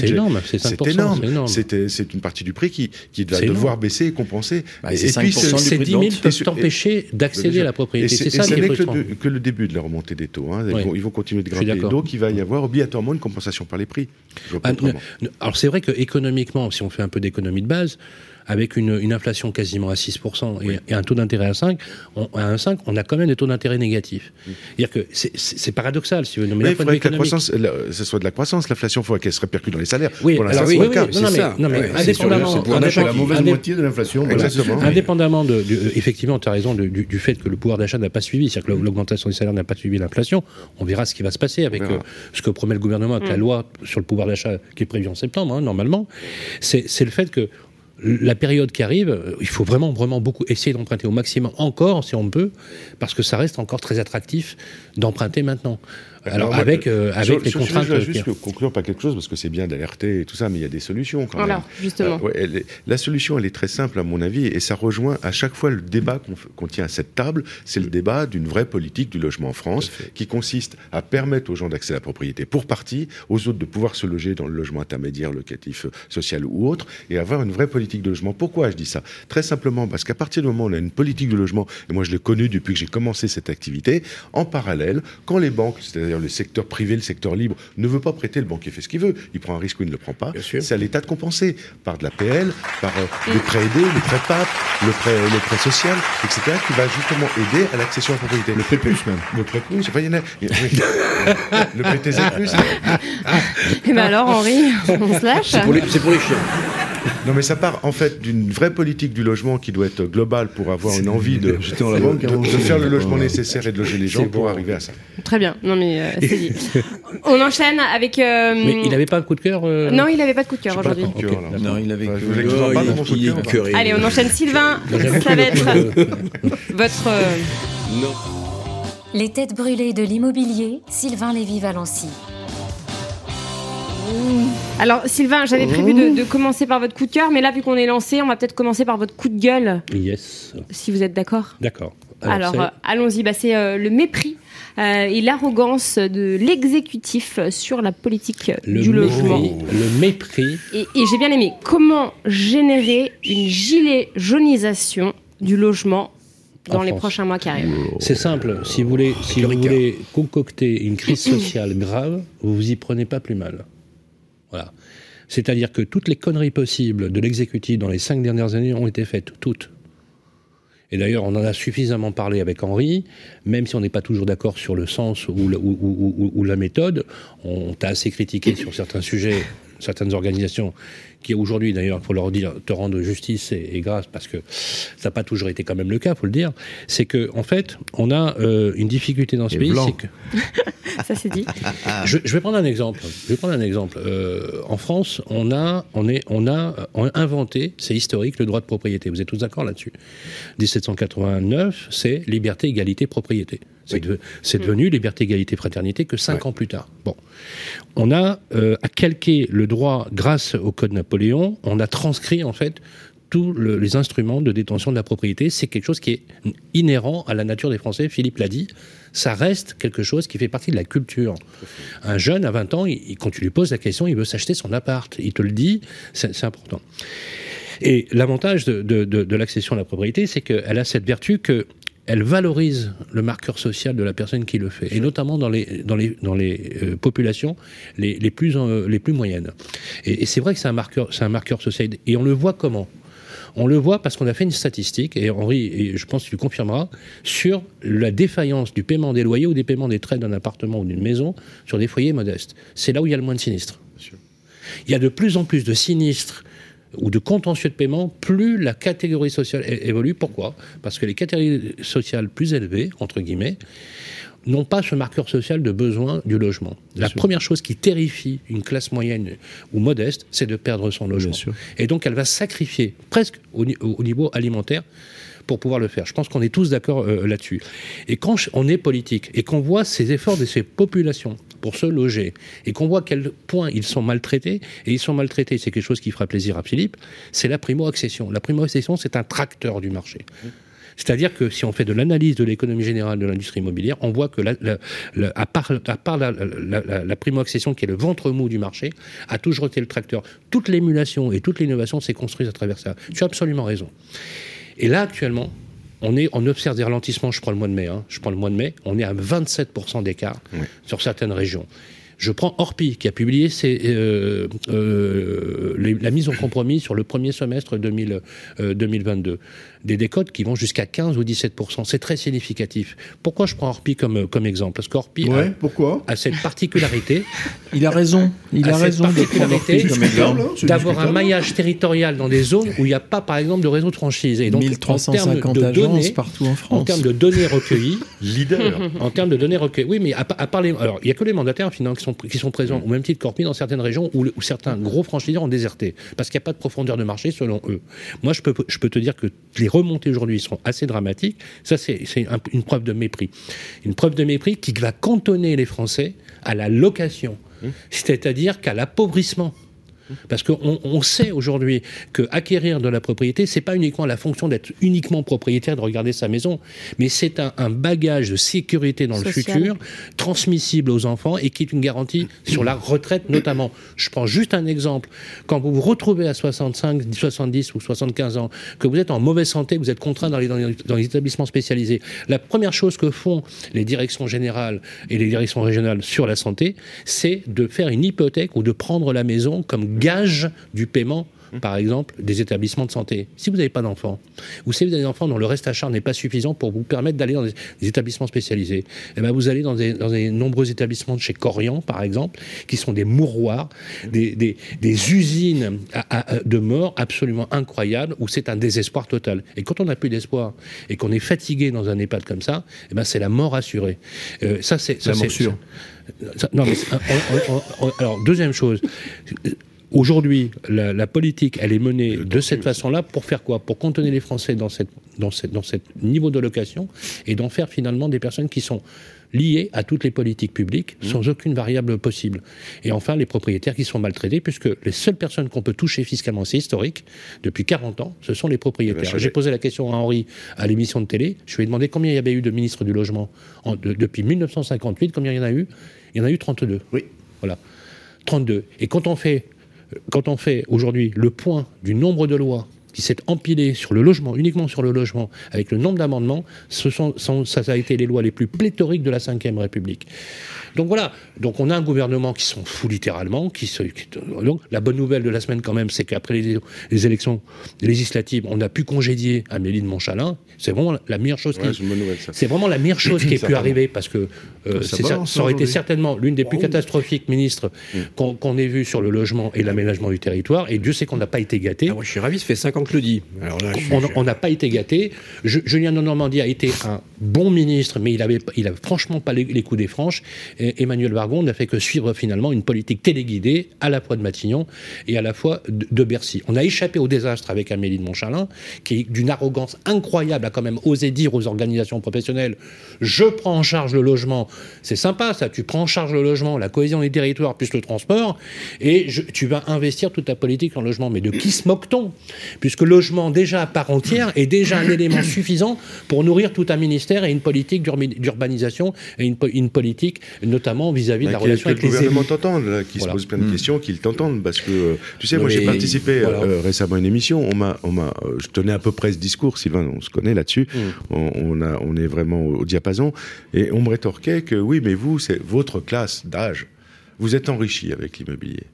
énorme, c'est 5%, C'est c'est énorme. C'est une partie du prix qui, qui va devoir énorme. baisser et compenser. Bah, et, puis, 5% ce- du Ces prix 10 de 000 vente. peuvent t'empêcher d'accéder à la propriété. c'est ça n'est que, le- que le début de la remontée des taux. hein. Ils, vont, ils vont continuer de grimper. Donc il va y avoir obligatoirement une compensation par les prix. Ah, alors c'est vrai que économiquement, si on fait un peu d'économie de base, avec une, une inflation quasiment à 6% et, et un taux d'intérêt à 5, on, à 1,5, on a quand même des taux d'intérêt négatifs. C'est-à-dire que c'est- c'est c'est paradoxal, si vous voulez. mais il faudrait que la croissance, la- ce soit de la croissance. L'inflation, il faudrait qu'elle se répercute dans les salaires. Oui, Pour alors oui, c'est oui, mais, ça. non, mais c'est indépendamment, c'est la mauvaise indép- moitié de l'inflation. Indépendamment de, effectivement, tu as raison du, du- du fait que le pouvoir d'achat n'a pas suivi, c'est-à-dire que l'augmentation des salaires n'a pas suivi l'inflation. On verra ce qui va se passer avec euh, ce que promet le gouvernement avec la loi sur le pouvoir d'achat qui est prévue en septembre, hein, normalement. C'est c'est le fait que la période qui arrive, euh, il faut vraiment, vraiment beaucoup essayer d'emprunter au maximum encore, si on peut, parce que ça reste encore très attractif d'emprunter maintenant. Alors, moi, avec, euh, avec sur- les sur contraintes. Je juste conclure par quelque chose, parce que c'est bien d'alerter et tout ça, mais il y a des solutions quand Voilà, même. justement. Euh, ouais, elle est- la solution, elle est très simple à mon avis, et ça rejoint à chaque fois le débat qu'on tient à cette table. C'est le débat d'une vraie politique du logement en France, qui consiste à permettre aux gens d'accéder à la propriété pour partie, aux autres de pouvoir se loger dans le logement intermédiaire, locatif, euh, social ou autre, et avoir une vraie politique de logement. Pourquoi je dis ça? Très simplement parce qu'à partir du moment où on a une politique de logement, et moi je l'ai connu depuis que j'ai commencé cette activité, en parallèle, quand les banques, c'est-à-dire le secteur privé, le secteur libre, ne veut pas prêter, le banquier fait ce qu'il veut, il prend un risque ou il ne le prend pas, c'est à l'État de compenser par de la PL, par euh, des prêts aidés, le prêt PAP, le prêt, le prêt social, etc., qui va justement aider à l'accession à la propriété. Le prépuce même. Le prêt plus, enfin, il y en a. il y a- oui. le PTZ plus. Et ben alors, Henri, on se lâche C'est pour les, c'est pour les chiens. Non, mais ça part en fait d'une vraie politique du logement qui doit être globale pour avoir une envie de, la banque faire le logement nécessaire et de loger les gens pour arriver à ça. Très bien. Non, mais euh, c'est dit. On enchaîne avec. euh, Mais il n'avait pas un coup de cœur euh, Non, il n'avait pas de coup de cœur pas aujourd'hui. de coup de cœur, Ok, là. Non, il avait Enfin, que- je de mon coup de Il cœur. Allez, on enchaîne Sylvain. Ça va être votre. euh, Non. Les têtes brûlées de l'immobilier, Sylvain Lévy-Valency. Alors, Sylvain, j'avais prévu de, de commencer par votre coup de cœur, mais là, vu qu'on est lancé, on va peut-être commencer par votre coup de gueule, Yes, si vous êtes d'accord. d'accord. Alors, euh, allons-y. Bah, c'est euh, le mépris euh, et l'arrogance de l'exécutif sur la politique le du mépris, logement. le mépris Et, et j'ai bien aimé. Comment générer une gilet jaunisation du logement dans les prochains mois qui arrivent C'est simple. Si vous voulez, si vous voulez concocter une crise sociale grave, vous vous y prenez pas plus mal. C'est-à-dire que toutes les conneries possibles de l'exécutif dans les cinq dernières années ont été faites, toutes. Et d'ailleurs, on en a suffisamment parlé avec Henri, même si on n'est pas toujours d'accord sur le sens ou, la- ou la méthode. On t'a assez critiqué sur certains sujets, certaines organisations qui aujourd'hui, d'ailleurs, pour leur dire, te rendre justice et, et grâce, parce que ça n'a pas toujours été quand même le cas, faut le dire. C'est que, en fait, on a euh, une difficulté dans ce Et pays, que Ça, c'est dit. je, je vais prendre un exemple. Je vais prendre un exemple. Euh, en France, on a, on est, on a inventé, c'est historique, le droit de propriété. Vous êtes tous d'accord là-dessus? 1789, c'est liberté, égalité, propriété. C'est de- c'est devenu liberté, égalité, fraternité que cinq ans plus tard. Bon, on a euh, à calquer le droit grâce au code Napoléon. On a transcrit en fait tous le- les instruments de détention de la propriété. C'est quelque chose qui est inhérent à la nature des Français. Philippe l'a dit. Ça reste quelque chose qui fait partie de la culture. Un jeune à 20 ans, il- quand tu lui poses la question, il veut s'acheter son appart. Il te le dit, c'est c'est important. Et l'avantage de, de- de- de l'accession à la propriété, c'est qu'elle a cette vertu que elle valorise le marqueur social de la personne qui le fait, et notamment dans les, dans les, dans les euh, populations les, les, plus, euh, les plus moyennes. Et, et c'est vrai que c'est un, marqueur, c'est un marqueur social. Et on le voit comment? On le voit parce qu'on a fait une statistique, et Henri, et je pense que tu confirmeras, sur la défaillance du paiement des loyers ou des paiements des traits d'un appartement ou d'une maison sur des foyers modestes. C'est là où il y a le moins de sinistres. Il y a de plus en plus de sinistres ou de contentieux de paiement, plus la catégorie sociale évolue. Pourquoi? Parce que les catégories sociales plus élevées, entre guillemets, n'ont pas ce marqueur social de besoin du logement. la première chose qui terrifie une classe moyenne ou modeste, c'est de perdre son logement. Et donc elle va sacrifier presque au niveau alimentaire pour pouvoir le faire. Je pense qu'on est tous d'accord euh, là-dessus. Et quand on est politique et qu'on voit ces efforts de ces populations pour se loger et qu'on voit à quel point ils sont maltraités, et ils sont maltraités, c'est quelque chose qui fera plaisir à Philippe, c'est la primo-accession. La primo-accession, c'est un tracteur du marché. C'est-à-dire que si on fait de l'analyse de l'économie générale de l'industrie immobilière, on voit que, à part, la primo-accession, qui est le ventre mou du marché, a toujours été le tracteur. Toute l'émulation et toute l'innovation s'est construite à travers ça. Tu as absolument raison. Et là, actuellement, on, est, on observe des ralentissements, je prends le mois de mai, hein, je prends le mois de mai, on est à 27% d'écart sur certaines régions. Je prends Orpi, qui a publié ses, euh, euh, les- la mise en compromis sur le premier semestre 2000, euh, 2022. Des décotes qui vont jusqu'à 15 ou 17%. C'est très significatif. Pourquoi je prends Orpi comme, comme exemple? Parce qu'Orpi Ouais, pourquoi? a, a cette particularité Il a raison. Il a cette raison hein, d'avoir un maillage territorial dans des zones où il n'y a pas, par exemple, de réseau de franchise. Et donc, en termes 1350 de agences données, partout en en France. termes de données recueillies, Leader. en termes de données recueillies. Oui, mais à, pa- à part les, alors il y a que les mandataires finalement qui sont qui sont présents au même titre qu'Orpi dans certaines régions où, le- où certains gros franchiseurs ont déserté parce qu'il n'y a pas de profondeur de marché selon eux. Moi, je peux je peux te dire que les remontées aujourd'hui sont assez dramatiques. Ça, c'est c'est un- une preuve de mépris, une preuve de mépris qui va cantonner les Français à la location, c'est-à-dire qu'à l'appauvrissement. Parce qu'on on sait aujourd'hui que acquérir de la propriété, c'est pas uniquement la fonction d'être uniquement propriétaire, de regarder sa maison, mais c'est un, un bagage de sécurité dans le futur, transmissible aux enfants et qui est une garantie sur la retraite notamment. Je prends juste un exemple. Quand vous vous retrouvez à 65, 70 ou 75 ans, que vous êtes en mauvaise santé, que vous êtes contraint dans les, dans les- dans les établissements spécialisés, la première chose que font les directions générales et les directions régionales sur la santé, c'est de faire une hypothèque ou de prendre la maison comme gage du paiement par exemple, des établissements de santé. Si vous n'avez pas d'enfants, ou si vous avez des enfants dont le reste à charge n'est pas suffisant pour vous permettre d'aller dans des, établissements spécialisés, eh ben vous allez dans des, dans des nombreux établissements de chez Corian, par exemple, qui sont des mouroirs, des, des, des usines à- à- de mort absolument incroyables, où c'est un désespoir total. Et quand on n'a plus d'espoir, et qu'on est fatigué dans un EHPAD comme ça, eh ben c'est la mort assurée. Euh, ça, c'est... La morsure. ça- non, mais c'est- on- on- on- alors, deuxième chose. Aujourd'hui, la, la politique, elle est menée de cette façon-là pour faire quoi? Pour contenir les Français dans cette, dans cette, dans cette niveau de location et d'en faire finalement des personnes qui sont liées à toutes les politiques publiques sans aucune variable possible. Et enfin, les propriétaires qui sont maltraités, puisque les seules personnes qu'on peut toucher fiscalement, c'est historique, depuis 40 ans, ce sont les propriétaires. J'ai posé la question à Henri à l'émission de télé, je lui ai demandé combien il y avait eu de ministres du logement en- de- depuis 1958, combien il y en a eu? Il y en a eu 32. Oui. Voilà. 32. Et quand on fait, quand on fait aujourd'hui le point du nombre de lois qui s'est empilé sur le logement, uniquement sur le logement, avec le nombre d'amendements, ce sont, sont- ça a été les lois les plus pléthoriques de la Ve République. Donc voilà, donc on a un gouvernement qui s'en fout littéralement. Qui se, qui- donc, la bonne nouvelle de la semaine quand même, c'est qu'après les, les élections législatives, on a pu congédier Amélie de Montchalin. C'est vraiment la meilleure chose Ouais, qui, c'est une bonne nouvelle, ça. c'est vraiment la meilleure chose qui ait pu arriver parce que euh, Ça c'est ça, balance, ça aurait été certainement l'une des plus catastrophiques ministres qu'on qu'on ait vues sur le logement et l'aménagement du territoire. Et Dieu sait qu'on n'a pas été gâté. Ah, moi, je suis ravi, ça fait 5 On n'a pas été gâté. Julien de Normandie a été un bon ministre, mais il avait, il a franchement pas les, les coups des franches. Et Emmanuel Vargon n'a fait que suivre finalement une politique téléguidée à la fois de Matignon et à la fois de, Bercy. On a échappé au désastre avec Amélie de Montchalin, qui d'une arrogance incroyable a quand même osé dire aux organisations professionnelles je prends en charge le logement. C'est sympa ça, tu prends en charge le logement, la cohésion des territoires plus le transport, et tu vas investir toute ta politique en logement. Mais de qui se moque-t-on? Puisque le logement, déjà à part entière, est déjà un élément suffisant pour nourrir tout un ministère et une politique d'urbanisation et une, po- une politique notamment vis-à-vis de la relation que avec le les gouvernement élus. t'entende, qui Voilà. se pose plein de questions, qu'ils t'entendent, parce que euh, tu sais, Non, moi j'ai participé voilà. euh, récemment à une émission, on m'a, on m'a, euh, je tenais à peu près ce discours, Sylvain, on se connaît là-dessus, on, on a, on est vraiment au, au diapason, et on me rétorquait que oui, mais vous, c'est votre classe d'âge, vous êtes enrichi avec l'immobilier.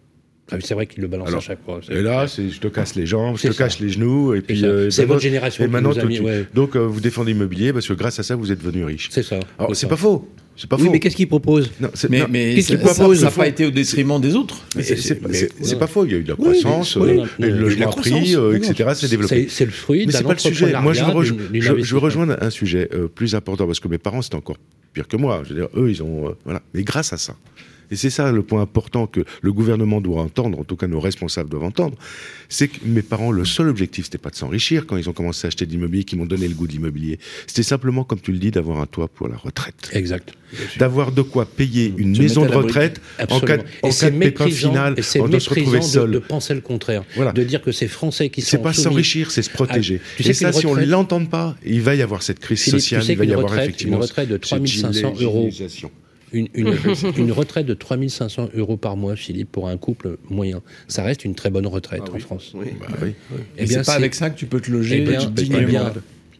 Ah, C'est vrai qu'il le balance Alors, à chaque fois. c'est- Et là, c'est je te casse les jambes, je C'est te ça. casse les genoux, et puis. euh, C'est votre génération Et maintenant, ouais. donc, euh, vous défendez l'immobilier parce que grâce à ça, vous êtes devenu riche. C'est ça. Alors, C'est c'est pas faux. C'est pas Oui, faux. mais qu'est-ce qu'il propose Non, c'est- Mais, non, mais qu'est-ce qu'il propose Ça n'a pas été au détriment des autres. c'est- c'est c'est- c'est pas faux. Il y a eu de la croissance, euh, oui, le logement la pris, euh, etc. s'est développé. C'est c'est le fruit Mais c'est pas le sujet. Moi, je veux, rejo- je- je rejoindre un sujet euh, plus important parce que mes parents, c'était encore pire que moi. Je veux dire, eux, ils ont. voilà. Mais grâce à ça. Et c'est ça le point important que le gouvernement doit entendre, en tout cas nos responsables doivent entendre, c'est que mes parents, le seul objectif, c'était pas de s'enrichir quand ils ont commencé à acheter de l'immobilier, qui m'ont donné le goût de l'immobilier. C'était simplement, comme tu le dis, d'avoir un toit pour la retraite. Exact. D'avoir de quoi payer une Se maison de à retraite en cas, de- en cas c'est de pépin final, et c'est on doit se retrouver méprisant de, seul. de penser le contraire. Voilà. De dire que ces Français qui C'est sont pas s'enrichir, c'est se protéger. Ah, tu sais et ça, si on retraite- l'entend pas, il va y avoir cette crise Philippe, tu sociale, sais il va y avoir retraite- effectivement une retraite de cette 3500 euros. Une, une, une retraite de 3500 euros par mois, Philippe, pour un couple moyen. Ça reste une très bonne retraite Ah en oui. France. Oui. Bah oui. Eh Et bien, c'est pas avec ça que tu peux te loger bien, eh dignement. bien,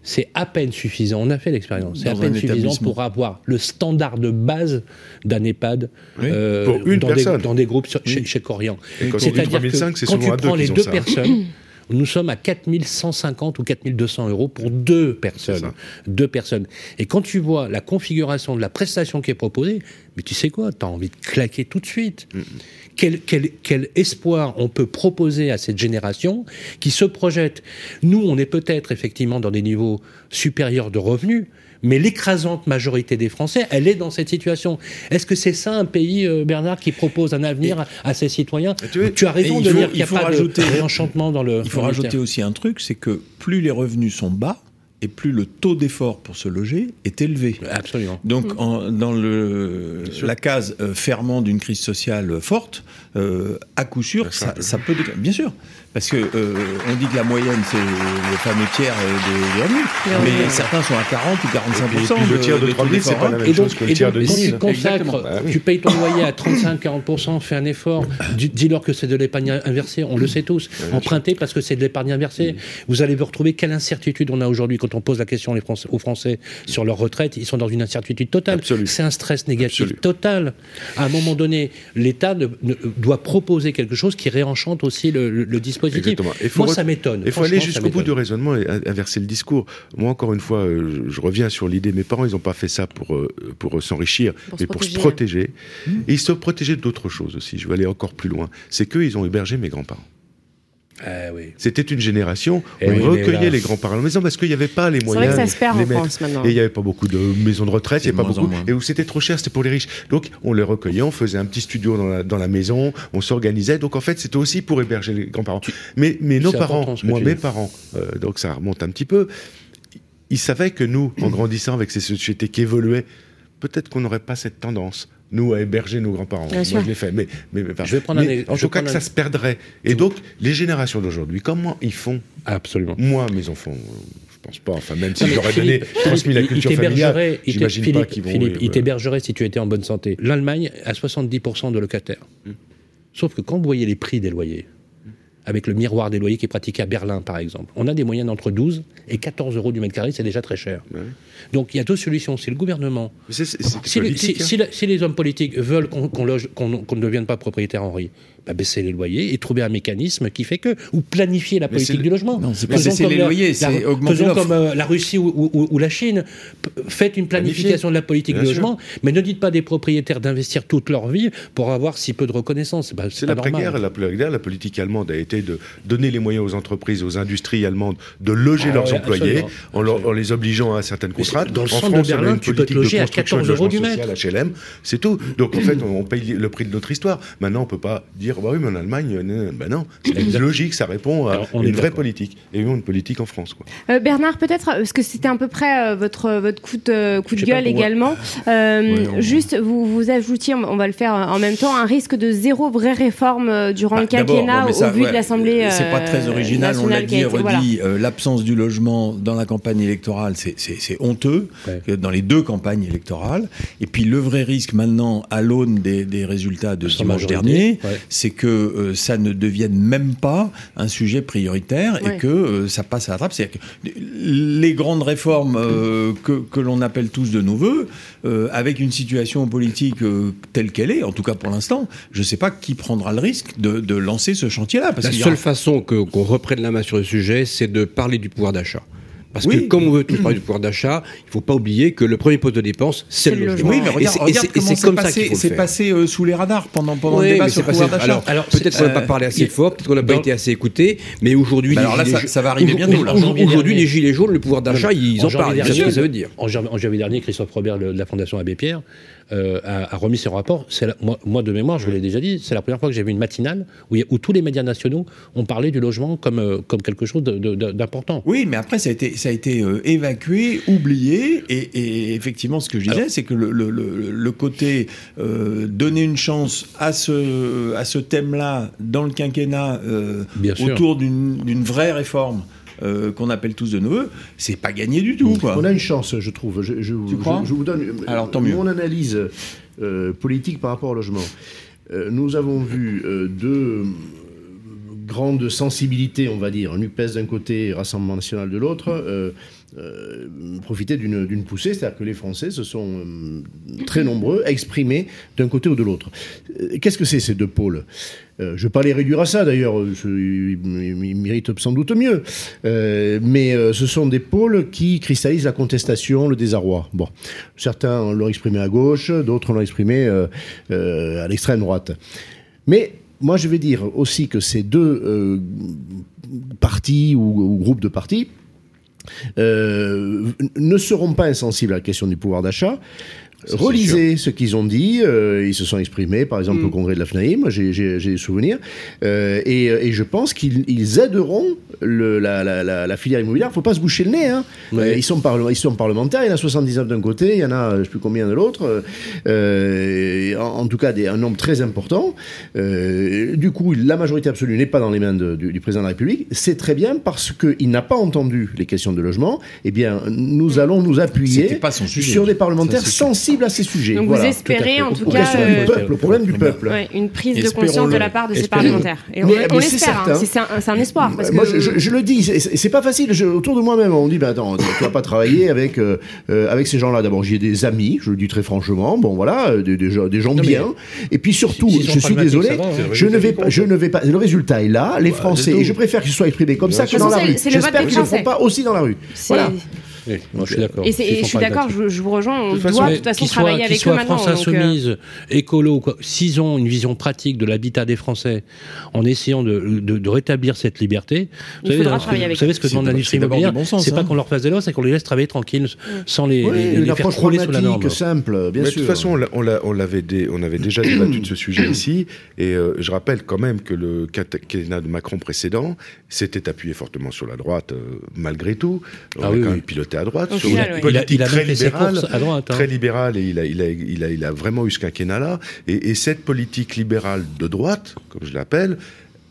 c'est à peine suffisant. On a fait l'expérience. C'est à peine suffisant pour avoir le standard de base d'un EHPAD Oui. euh, Pour une dans, personne. des, dans des groupes sur- Oui. chez, chez Corian. Et C'est-à-dire 3005, que quand tu prends les deux personnes, nous sommes à 4150 ou 4200 euros pour deux personnes. Deux personnes. Et quand tu vois la configuration de la prestation qui est proposée, mais tu sais quoi, tu as envie de claquer tout de suite. Quel, quel, quel espoir on peut proposer à cette génération qui se projette? Nous, on est peut-être effectivement dans des niveaux supérieurs de revenus, mais l'écrasante majorité des Français, elle est dans cette situation. Est-ce que c'est ça un pays, euh, Bernard, qui propose un avenir à, à ses citoyens tu veux- Tu as raison de faut- dire qu'il n'y a il faut pas rajouter- de réenchantement dans le. Il faut rajouter terme. aussi un truc, c'est que plus les revenus sont bas, et plus le taux d'effort pour se loger est élevé. Absolument. Donc, en- dans le, la case euh, ferment d'une crise sociale forte, euh, à coup sûr, ça, ça peut. déclencher- Bien sûr, parce que euh, on dit que la moyenne c'est le fameux tiers euh, des, revenus, mais certains sont à 40 ou 45 Et puis le tiers de 3000, c'est pas la même Et donc, chose que le et tiers donc, de quand 1000. tu consacres, Exactement. Bah oui. tu payes ton loyer à 35-40%, fais un effort, dis- dis-leur que c'est de l'épargne inversée, on le sait tous. Empruntez parce que c'est de l'épargne inversée. Vous allez vous retrouver quelle incertitude on a aujourd'hui quand on pose la question aux Français sur leur retraite. Ils sont dans une incertitude totale. C'est un stress négatif Absolue. total. À un moment donné, l'État doit proposer quelque chose qui réenchante aussi le, le- le dispositif. Faut Moi, ça m'étonne. Il faut aller jusqu'au bout du raisonnement et in- inverser le discours. Moi, encore une fois, euh, je, reviens sur l'idée. Mes parents, ils n'ont pas fait ça pour euh, pour euh, s'enrichir, Pour se mais pour se protéger. protéger. Et ils se protégeaient d'autres choses aussi. Je vais aller encore plus loin. C'est qu'eux, ils ont hébergé mes grands-parents. Ah oui. C'était une génération où Eh on recueillait les grands-parents à la maison parce qu'il n'y avait pas les C'est vrai moyens. que ça se perd en. France maintenant. Et il n'y avait pas beaucoup de maisons de retraite, il n'y avait pas beaucoup. Et où c'était trop cher, c'était pour les riches. Donc on les recueillait, on faisait un petit studio dans la, dans la maison, on s'organisait. Donc en fait, c'était aussi pour héberger les grands-parents. Mais, mais nos parents, moi, mes dis. parents, euh, donc ça remonte un petit peu, ils savaient que nous, en grandissant avec ces sociétés qui évoluaient, peut-être qu'on n'aurait pas cette tendance. Nous, à héberger nos grands-parents. Moi, sûr. je l'ai fait. Mais, mais, mais- Je vais prendre mais un ex- en je tout cas, que ça se perdrait. Et donc, les générations d'aujourd'hui, comment ils font? Absolument. moi, mes enfants, euh, je pense pas. Enfin, même si j'aurais donné, transmis la culture il familiale, j'imagine pas Philippe, qu'ils vont. Philippe, euh, il t'hébergerait si tu étais en bonne santé. L'Allemagne a 70% de locataires. Hmm. Sauf que quand vous voyez les prix des loyers, avec le miroir des loyers qui est pratiqué à Berlin, par exemple, on a des moyennes entre 12 et 14 euros du mètre carré, c'est déjà très cher. Ouais. Donc il y a deux solutions. Si le gouvernement, mais c'est- c'est- c'est si les, politique, si- hein. si la- si les hommes politiques veulent qu'on qu'on loge- qu'on- qu'on ne devienne pas propriétaire Henri, bah baisser les loyers et trouver un mécanisme qui fait que, ou planifier la politique le- du logement. Non, c'est pas baisser les la- loyers, la- c'est augmenter Faisons l'offre. comme euh, la Russie ou, ou- ou la Chine. P- Faites une planification de la politique Bien du sûr. logement, mais ne dites pas des propriétaires d'investir toute leur vie pour avoir si peu de reconnaissance. Bah, C'est pas normal. l'après-guerre. L'après-guerre, la politique allemande a été de donner les moyens aux entreprises, aux industries allemandes de loger Ah leurs ouais, employés absolument. en, leur- en les obligeant à certaines contraintes. dans le en centre de France, on a Berlin, une tu peux te politique de loger à construction 14 de euros du mètre. HLM, c'est tout. Donc en fait, on, paye le prix de notre histoire. Maintenant, on peut pas dire, bah oui, mais en Allemagne, euh, ben non, c'est logique, ça répond à Alors, on est une vraie politique. Et nous, une politique en France. Quoi. Euh, Bernard, peut-être, parce que c'était à peu près euh, votre, votre coup de, coup de gueule également. Euh, Ouais, on- Juste, vous, vous ajoutiez, on va le faire en même temps, un risque de zéro vraie réforme euh, durant Bah, le quinquennat bon, au vu ouais, de la l'Assemblée. C'est pas très euh, original, on l'a dit et voilà. redit. euh, L'absence du logement dans la campagne électorale, c'est- honteux, Ouais. dans les deux campagnes électorales. Et puis le vrai risque maintenant, à l'aune des, des résultats de dimanche majorité, dernier, ouais. c'est que euh, ça ne devienne même pas un sujet prioritaire Ouais. et que euh, ça passe à la trappe. C'est-à-dire que les grandes réformes euh, que, que l'on appelle tous de nos voeux, euh, avec une situation politique euh, telle qu'elle est, en tout cas pour l'instant, je ne sais pas qui prendra le risque de, de lancer ce chantier-là. Parce seule aura- façon qu'on reprenne la main sur le sujet, c'est de parler du pouvoir d'achat. Parce que comme on veut tous parler du pouvoir d'achat, il ne faut pas oublier que le premier poste de dépense, c'est le logement. Oui, mais regarde, et comment c'est c'est comme ça passé, qu'il faut le c'est passé euh, sous les radars pendant, pendant Oui, le débat sur le pouvoir passé- d'achat. Alors, Alors, peut-être qu'on n'a pas euh, parlé assez il- fort, peut-être qu'on n'a pas été assez écouté, mais aujourd'hui, Bah les alors là, gilets ça- va arriver bientôt. Aujourd'hui, les gilets jaunes, le pouvoir d'achat, ils en parlent. Ils savent ce que ça veut dire. En, janvier- dernier, Christophe Robert de la Fondation Abbé Pierre euh, a, a remis ses rapports. C'est la- moi, moi, de mémoire, je vous l'ai déjà dit, c'est la première fois que j'ai vu une matinale où, tous les médias nationaux ont parlé du logement comme, euh, comme quelque chose d'important. Oui, mais après, ça a été, ça a été euh, évacué, oublié, et, et effectivement, ce que je disais, c'est que le, le- le- le côté donner une chance à ce, à ce thème-là dans le quinquennat autour d'une d'une vraie réforme euh, qu'on appelle tous de nos voeux, c'est pas gagné du tout. Quoi. On a une chance, je trouve. Je, je- Tu crois je- vous donne Alors, tant mieux. mon analyse euh, politique par rapport au logement. Euh, nous avons vu deux grandes sensibilités, on va dire, NUPES d'un côté Rassemblement national de l'autre, euh, euh, profiter d'une poussée, c'est-à-dire que les Français se sont euh, très nombreux à exprimer d'un côté ou de l'autre. Qu'est-ce que c'est ces deux pôles? Je ne vais pas les réduire à ça d'ailleurs, ils, méritent sans doute mieux. Mais ce sont des pôles qui cristallisent la contestation, le désarroi. Bon, certains l'ont exprimé à gauche, d'autres l'ont exprimé à l'extrême droite. Mais moi, je vais dire aussi que ces deux euh, partis ou, ou groupes de partis euh, ne seront pas insensibles à la question du pouvoir d'achat. Relisez ce qu'ils ont dit. euh, ils se sont exprimés, par exemple, au congrès de la FNAIM. moi, J'ai des souvenirs. Euh, et, et je pense qu'ils ils aideront le- la, la- la- la filière immobilière. Il ne faut pas se boucher le nez. hein. Euh, ils, sont parle- ils sont parlementaires. Il y en a 79 d'un côté, il y en a je ne sais plus combien de l'autre. Euh, en, en tout cas, des- un nombre très important. Euh, du coup, la majorité absolue n'est pas dans les mains de- du, du président de la République. C'est très bien parce qu'il n'a pas entendu les questions de logement. Eh bien, nous allons nous appuyer C'était pas son sujet. sur des parlementaires Ça, à ces sujets. Donc Voilà. vous espérez en tout cas euh, du peuple, au problème du peuple. ouais, une prise de conscience de la part de ces parlementaires. Et on, Mais- on mais c'est l'espère, hein. c'est un, espoir. Parce Moi, que, je, je- je le dis, c'est- pas facile. Je- autour de moi-même, on me dit, ben attends, tu vas pas travailler avec euh, euh, avec ces gens-là. D'abord, j'ai des amis, je le dis très franchement. Bon, voilà, euh, des, des gens, des gens Non, mais bien. Et puis surtout, je suis désolé, va, je ne vais pas, je ne vais pas. Le résultat est là. Les Français, et je préfère qu'ils soient exprimés comme ça que dans la rue. J'espère qu'ils ne le feront pas aussi dans la rue. c'est- Voilà. Oui, moi, je suis d'accord. Et, et je suis d'accord, je, je vous rejoins, on De doit façon, de toute façon qu'ils travailler soient, avec eux maintenant. France donc, euh, Insoumise, écolo, quoi, s'ils ont une vision pratique de l'habitat des Français, en essayant de, de- de rétablir cette liberté, Il vous savez, faudra ce que- travailler avec vous savez ce que demande C'est l'industrie immobilière, bon c'est pas hein. qu'on leur fasse des lois, c'est qu'on les laisse travailler tranquilles, sans les, Oui, les- les faire crouler sous la norme. simple, bien Mais sûr. De toute façon, on, on, l'avait avait déjà débattu de ce sujet ici, et euh, je rappelle quand même que le quinquennat de Macron précédent s'était appuyé fortement sur la droite, euh, malgré tout. On Ah a quand même piloté à droite, Au sur final, une oui. Il a, politique il a très libérale. à droite. hein. Très libéral et il a, il a, il a, il a vraiment eu ce quinquennat-là. Et, et cette politique libérale de droite, comme je l'appelle,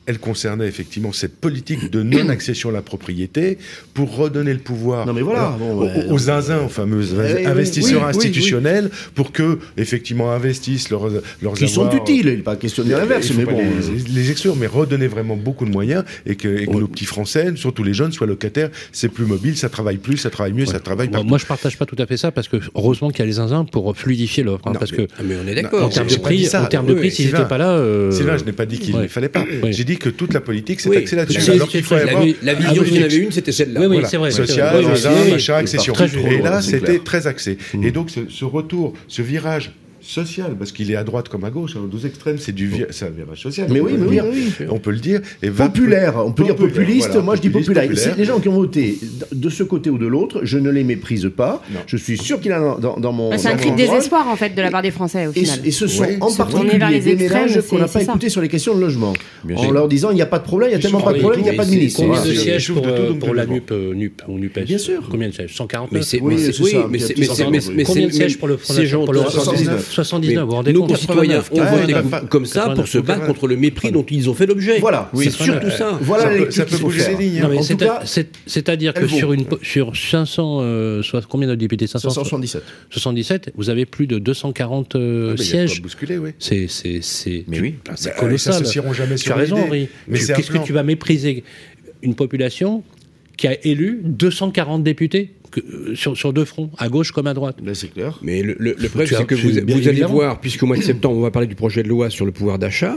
elle concernait effectivement cette politique de non-accession à la propriété pour redonner le pouvoir Non, mais voilà, euh, bon, aux, ouais, aux zinzins, aux fameux oui, oui, investisseurs oui, oui, institutionnels, pour que effectivement investissent leurs leurs Qui sont utiles, il n'est pas question de l'inverse, mais bon. euh, les, les exclure, mais redonner vraiment beaucoup de moyens et que, et que nos petits Français, surtout les jeunes, soient locataires. C'est plus mobile, ça travaille plus, ça travaille mieux, ça travaille Moi, partout. moi, je partage pas tout à fait ça parce que heureusement qu'il y a les zinzins pour fluidifier l'offre. hein, parce mais- que Ah, mais on est d'accord. en termes de prix, en termes de Oui, prix, oui, s'ils Sylvain. n'étaient pas là, euh, Sylvain, je n'ai pas dit qu'il ouais. ne fallait pas. Oui. J'ai dit que toute la politique s'est Oui, axée là-dessus. Alors qu'il faut La, avoir vision, s'il y en avait une, c'était celle-là. Oui, oui, Voilà. c'est vrai. social, machin, accession. Et là, c'était très axé. Et donc, ce retour, ce virage social, parce qu'il est à droite comme à gauche, hein, aux deux extrêmes, c'est du un virage social. Mais oui, oui, on peut le dire. Populaire, on peut dire populiste, moi je dis populaire. populaire. Les gens qui ont voté de ce côté ou de l'autre, je ne les méprise pas. Je suis sûr qu'il a dans, dans mon. Bah, c'est un cri de désespoir en fait de la part des Français au final. Et, ce sont en particulier les ménages qu'on n'a pas écoutés sur les questions de logement, en leur disant il n'y a pas de problème, il n'y a tellement pas de problème, il n'y a pas de ministre. Combien de sièges pour euh, la euh, NUP ou NUPES Bien sûr. Combien de sièges? 149 Mais c'est combien de sièges pour le 119 79. 79, vous vous rendez Nos compte concitoyens ont Ah, voté comme- ça pour se battre contre le mépris dont ils ont fait l'objet. Voilà. c'est surtout ça. Voilà Ça les peut- bouger les lignes. C'est- C'est-à-dire que sur, une, sur 500, euh, soit, combien de députés? 577. 577, vous avez plus de 240 euh, Ah, sièges. quoi bousculer, oui. C'est Mais oui. c'est Bah, colossal. Ils s'associeront jamais Tu sur as raison. Henri. Mais Qu'est-ce que tu vas mépriser? Une population qui a élu 240 députés que- euh, sur, sur deux fronts, à gauche comme à droite c'est clair. Mais le, le- le problème, c'est que vous, allez évidemment. voir, puisqu'au mois de septembre, on va parler du projet de loi sur le pouvoir d'achat,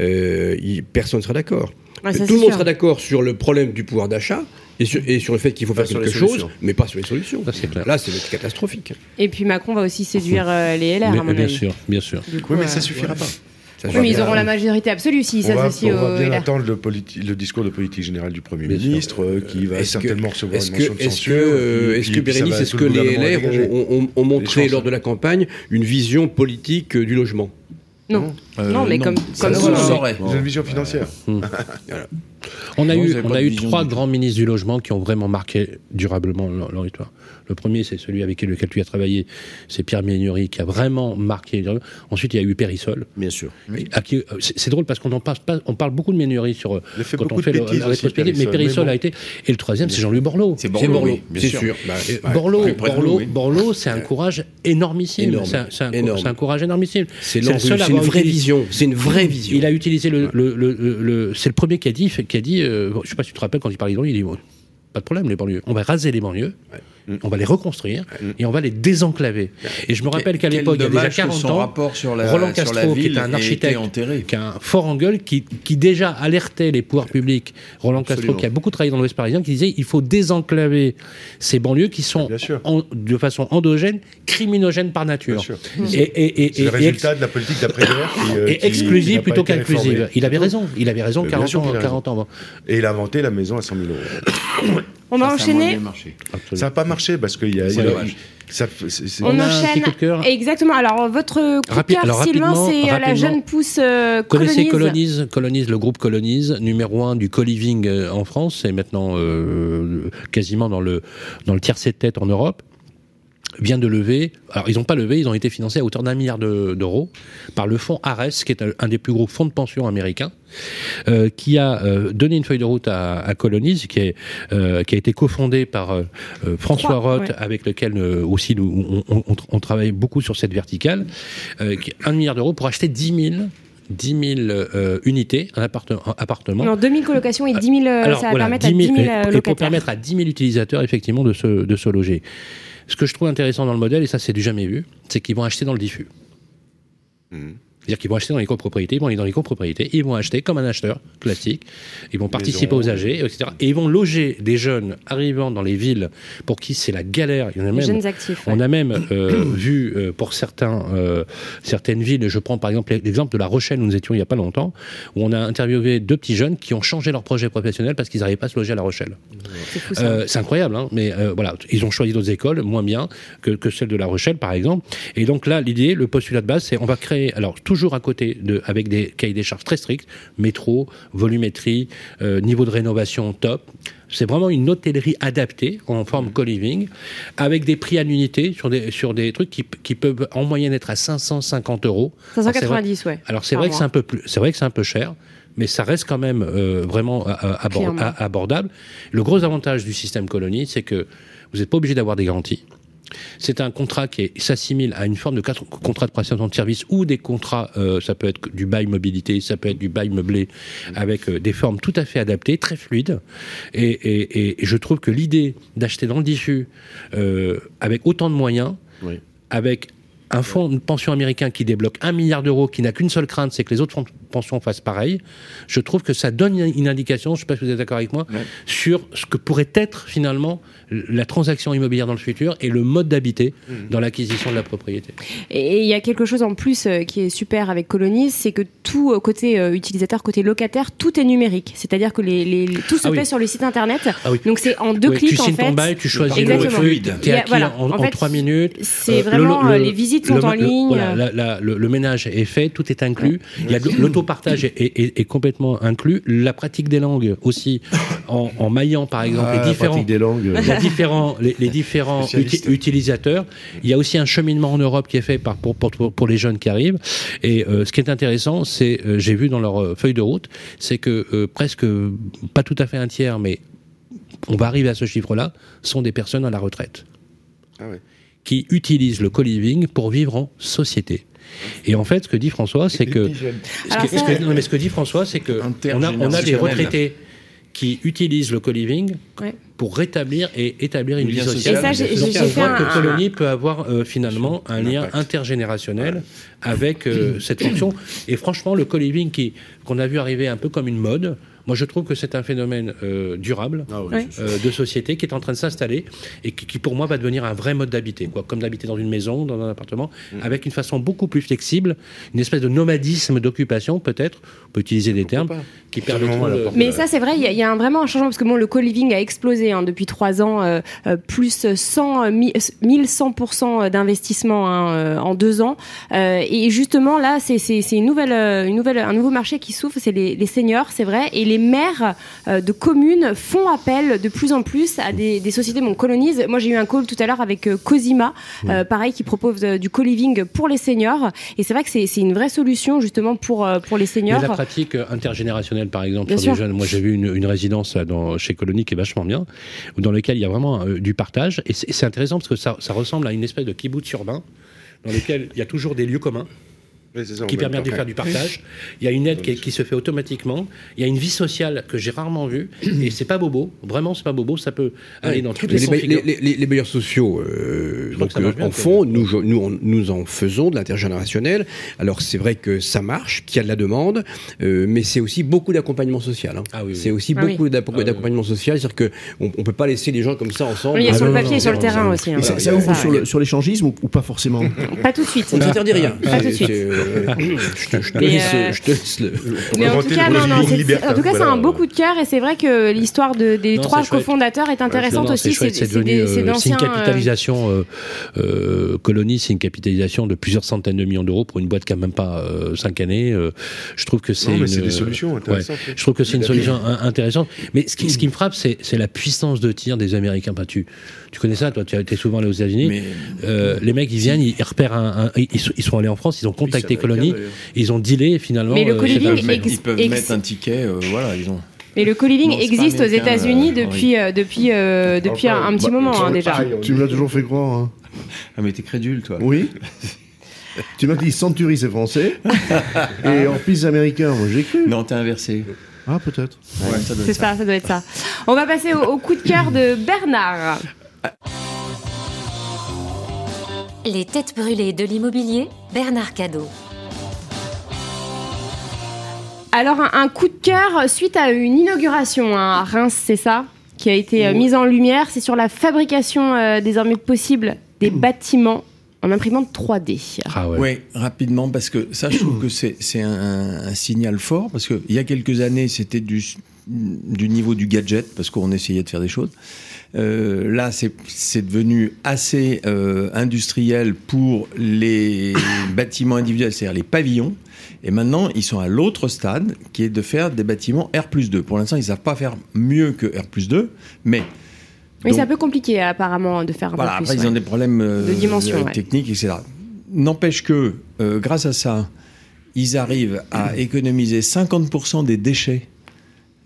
euh, personne ne sera d'accord. Tout le monde sera d'accord sur le problème du pouvoir d'achat et sur, et sur le fait qu'il faut Pas faire quelque chose, mais pas sur les solutions. Ça, c'est clair. Là, c'est catastrophique. Et puis Macron va aussi séduire euh, les LR, Mais- à mon Bien avis. sûr, bien sûr. Coup, Oui, mais euh, ça suffira pas. Oui, mais ils auront la majorité absolue s'ils s'associent on va au bien attendre le, discours de politique générale du Premier Bien ministre, euh, qui va que- certainement recevoir une que, motion de est-ce que, censure. euh, est-ce que Bérénice, est-ce que le les LR ont, ont- ont montré lors de la campagne une vision politique euh, du logement? Non. Euh, non, mais non. comme, Ça, comme le ont une vision financière. On a Non, eu, on a eu trois grands ministres du logement qui ont vraiment marqué durablement histoire. Le premier, c'est celui avec lequel tu as travaillé, c'est Pierre Ménury, qui a vraiment marqué. Ensuite, il y a eu Périssol. Bien sûr. Qui- euh, C'est drôle parce qu'on en parle pas, on parle beaucoup de Ménury sur fait quand on fait le- la rétrospective, mais Périssol, Périssol mais bon. a été. Et le troisième, c'est Jean-Louis Borloo. C'est Borloo, oui, bien c'est sûr. Bah, Borloo, Borloo, oui. Borloo, c'est un courage énormissime. Énorme. C'est un, courage énormissime. C'est le l'envie, seul à c'est une avoir vraie vision. C'est une vraie vision. Il a utilisé le, c'est le premier qui a dit, qui a dit, euh, je sais pas si tu te rappelles quand il parlait de banlieue, il dit, pas de problème les banlieues, on va raser les banlieues, on va les reconstruire et on va les désenclaver. Et je me rappelle qu'à l'époque, il y a déjà dommage que 40 son ans, rapport sur la, Roland sur la Castro, qui était un architecte, enterré. qui a un fort en gueule, qui, qui déjà alertait les pouvoirs publics, Roland Castro, Absolument. qui a beaucoup travaillé dans l'Ouest parisien, qui disait il faut désenclaver ces banlieues qui sont Bien sûr. en- de façon endogène, criminogènes par nature. Et, et, et, C'est le et- résultat de la politique d'après-guerre euh, et exclusive plutôt qu'inclusive. Il avait raison, il avait raison Euh, bien 40 sûr ans, qu'il a 40 ans avant. Et il a inventé la maison à 100 000 euros. On va enchaîner. Ça n'a pas marché parce qu'il y a. Ça- On, On a un petit enchaîne. coup de cœur. Exactement. Alors, votre coup de Rapi- cœur, alors, Sylvain, rapidement- c'est euh, la jeune pousse euh, Connaissez colonise. Colonise, Colonise, le groupe Colonise, numéro un du co-living euh, en France, c'est maintenant euh, quasiment dans le, dans le tiercé de tête en Europe vient de lever, alors ils n'ont pas levé, ils ont été financés à hauteur d'un milliard de- d'euros par le fonds Ares, qui est un, des plus gros fonds de pension américains, euh, qui a euh, donné une feuille de route à, à Colonise, qui, est, euh, qui a été cofondé par François Roth, ouais. avec lequel aussi nous, on, on- on- on travaille beaucoup sur cette verticale, qui un milliard d'euros pour acheter 10 000 10 000 euh, unités, un, apparte- un appartement. Non, 2000 colocations et 10 000, euh, Alors, ça va voilà, permettre à 10 10 000, 000 et- et pour locataires. permettre à 10 000 utilisateurs effectivement de se, de se loger. Ce que je trouve intéressant dans le modèle, et ça c'est du jamais vu, c'est qu'ils vont acheter dans le diffus. Mhm. C'est-à-dire qu'ils vont acheter dans les copropriétés, ils vont aller dans les copropriétés, ils vont acheter comme un acheteur classique, ils vont participer aux AG, etc. Et ils vont loger des jeunes arrivant dans les villes pour qui c'est la galère. Il y en a Les même jeunes actifs. ouais. on a même euh, vu euh, pour certains, euh, certaines villes, je prends par exemple l'exemple de La Rochelle où nous étions il n'y a pas longtemps, où on a interviewé deux petits jeunes qui ont changé leur projet professionnel parce qu'ils n'arrivaient pas à se loger à La Rochelle. C'est. Euh, incroyable, hein, mais euh, voilà, ils ont choisi d'autres écoles, moins bien que, que celle de La Rochelle, par exemple. Et donc là, l'idée, le postulat de base, c'est on va créer, alors toujours à côté de, avec des cahiers des charges très stricts, métro, volumétrie, euh, niveau de rénovation top. C'est vraiment une hôtellerie adaptée en forme Mmh. co-living, avec des prix à l'unité sur des, sur des trucs qui, qui peuvent en moyenne être à 550 euros. Alors, c'est vrai- 590, ouais. alors c'est vrai que c'est un peu plus, c'est vrai que c'est un peu cher, mais ça reste quand même euh, vraiment euh, abordable. Le gros avantage du système colonie, c'est que vous n'êtes pas obligé d'avoir des garanties. C'est un contrat qui s'assimile à une forme de contrat de prestation de service ou des contrats, euh, ça peut être du bail mobilité, ça peut être du bail meublé, avec euh, des formes tout à fait adaptées, très fluides. Et, et- et je trouve que l'idée d'acheter dans le diffus, euh, avec autant de moyens, Oui. avec un fonds de pension américain qui débloque un milliard d'euros, qui n'a qu'une seule crainte, c'est que les autres fonds de pension fassent pareil, je trouve que ça donne une indication, je ne sais pas si vous êtes d'accord avec moi, Ouais. sur ce que pourrait être finalement la transaction immobilière dans le futur et le mode d'habiter dans l'acquisition de la propriété. Et il y a quelque chose en plus euh, qui est super avec Colonies, c'est que tout euh, côté euh, utilisateur, côté locataire, tout est numérique. C'est-à-dire que les, les- les- tout se Ah oui. fait sur le site internet. Ah oui. Donc c'est en deux Ouais, clics tu en signes fait. ton bail, tu choisis Exactement. le fluide, voilà. en, En en fait, trois minutes. C'est Euh, vraiment le- le- les visites visites sont en ligne. Voilà, le, ménage est fait, tout est inclus. A l'autopartage est, est, complètement inclus. La pratique des langues aussi, en, en maillant par exemple ah, les différents, des langues. les différents, les, différents utilisateurs. Il y a aussi un cheminement en Europe qui est fait par, pour, pour, pour les jeunes qui arrivent. Et euh, ce qui est intéressant, c'est, euh, j'ai vu dans leur euh, feuille de route, c'est que presque pas tout à fait un tiers, mais on va arriver à ce chiffre-là, sont des personnes à la retraite. Ah qui utilisent le co-living pour vivre en société. Et en fait, ce que dit François, c'est que, ce mais ce que dit François, c'est que on a, on a des retraités qui utilisent le co-living pour rétablir et établir une vie sociale. Et ça, j'ai fait un... que Colonie peut avoir euh, finalement un lien intergénérationnel avec euh, cette fonction. Et franchement, le co-living qu'on a vu arriver un peu comme une mode, moi, je trouve que c'est un phénomène euh, durable ah euh, de société qui est en train de s'installer et qui, pour moi, va devenir un vrai mode d'habiter, quoi, comme d'habiter dans une maison, dans un appartement, mm. avec une façon beaucoup plus flexible, une espèce de nomadisme d'occupation, peut-être. On peut utiliser des termes qui permettront. Mais ça, c'est vrai, il y, a un, vraiment un changement parce que bon, le co-living a explosé hein, depuis trois ans, euh, plus 100, 1100% d'investissement hein, en deux ans. et justement, là, c'est une nouvelle, une nouvelle, un nouveau marché qui s'ouvre, c'est les, les seniors, c'est vrai, et les maires euh, de communes font appel de plus en plus à des, sociétés colonise. Moi, j'ai eu un call tout à l'heure avec euh, Cosima, euh, pareil, qui propose du co-living pour les seniors. Et c'est vrai que c'est une vraie solution justement pour, pour les seniors. Mais la pratique intergénérationnelle, par exemple, sur les jeunes. Moi, j'ai vu une, résidence dans, chez Colonie qui est vachement bien, dans lequel il y a vraiment du partage. Et c'est intéressant parce que ça, ça ressemble à une espèce de kibbutz urbain dans lequel il y a toujours des lieux communs qui permet de faire du partage. Il y a une aide qui, se fait automatiquement. Il y a une vie sociale que j'ai rarement vue. et c'est pas bobo. Vraiment, c'est pas bobo. Ça peut aller dans toutes les, les, les, les, bailleurs sociaux euh, donc, euh, en font. Nous, nous, nous en faisons de l'intergénérationnel. Alors, c'est vrai que ça marche, qu'il y a de la demande, euh, mais c'est aussi beaucoup d'accompagnement social. Hein. Ah c'est aussi ah beaucoup ah d'accompagnement social. C'est-à-dire qu'on ne peut pas laisser les gens comme ça ensemble. il y a sur le papier et sur le terrain aussi. Hein. Ça, ouvre sur l'échangisme ou, pas forcément Pas tout de suite. On ne s'interdit rien. Pas tout de suite je, te, laisse, le. Mais en tout cas, en tout cas, c'est un beau coup de cœur et c'est vrai que l'histoire de, des trois cofondateurs est intéressante aussi. C'est une capitalisation euh, euh, colonie, c'est une capitalisation de plusieurs centaines de millions d'euros pour une boîte qui a même pas 5 euh, années. je trouve que c'est des solutions intéressantes. je trouve que c'est une solution intéressante. Mais ce qui, ce qui me frappe, c'est la puissance de tir des Américains. Enfin, tu, tu connais ça, toi, tu as été souvent allé aux États-Unis. les mecs, ils viennent, ils repèrent un, ils, sont allés en France, ils ont contacté Colonie, ils ont dealé finalement. Mais le co ils peuvent mettre un ticket, voilà, ils ont. Mais le co-living existe aux États-Unis depuis, depuis, depuis un, petit moment hein, déjà. Tu, me l'as toujours fait croire. Hein. Ah, mais t'es crédule, toi. Oui. tu m'as dit Century, c'est français. et Orpis, américain. Moi, j'ai cru. Non, t'es inversé. Ah, peut-être. c'est ça, ça doit être ça. On va passer au coup de cœur de Bernard. Les têtes brûlées de l'immobilier, Bernard Cadeau. Alors, un, coup de cœur suite à une inauguration hein, à Reims, c'est ça qui a été euh, mise en lumière. C'est sur la fabrication euh, désormais possible des bâtiments en imprimante 3D. Ah ouais. Oui, rapidement, parce que ça, je trouve que c'est un, signal fort, parce qu'il y a quelques années, c'était du, du niveau du gadget, parce qu'on essayait de faire des choses. Euh, là, c'est devenu assez euh, industriel pour les bâtiments individuels, c'est-à-dire les pavillons. Et maintenant, ils sont à l'autre stade, qui est de faire des bâtiments R 2. Pour l'instant, ils ne savent pas faire mieux que R 2, mais... Oui, c'est un peu compliqué apparemment de faire un voilà, peu plus. Après, ils ont des problèmes euh, de dimension, techniques, etc. N'empêche que, grâce à ça, ils arrivent à économiser 50% des déchets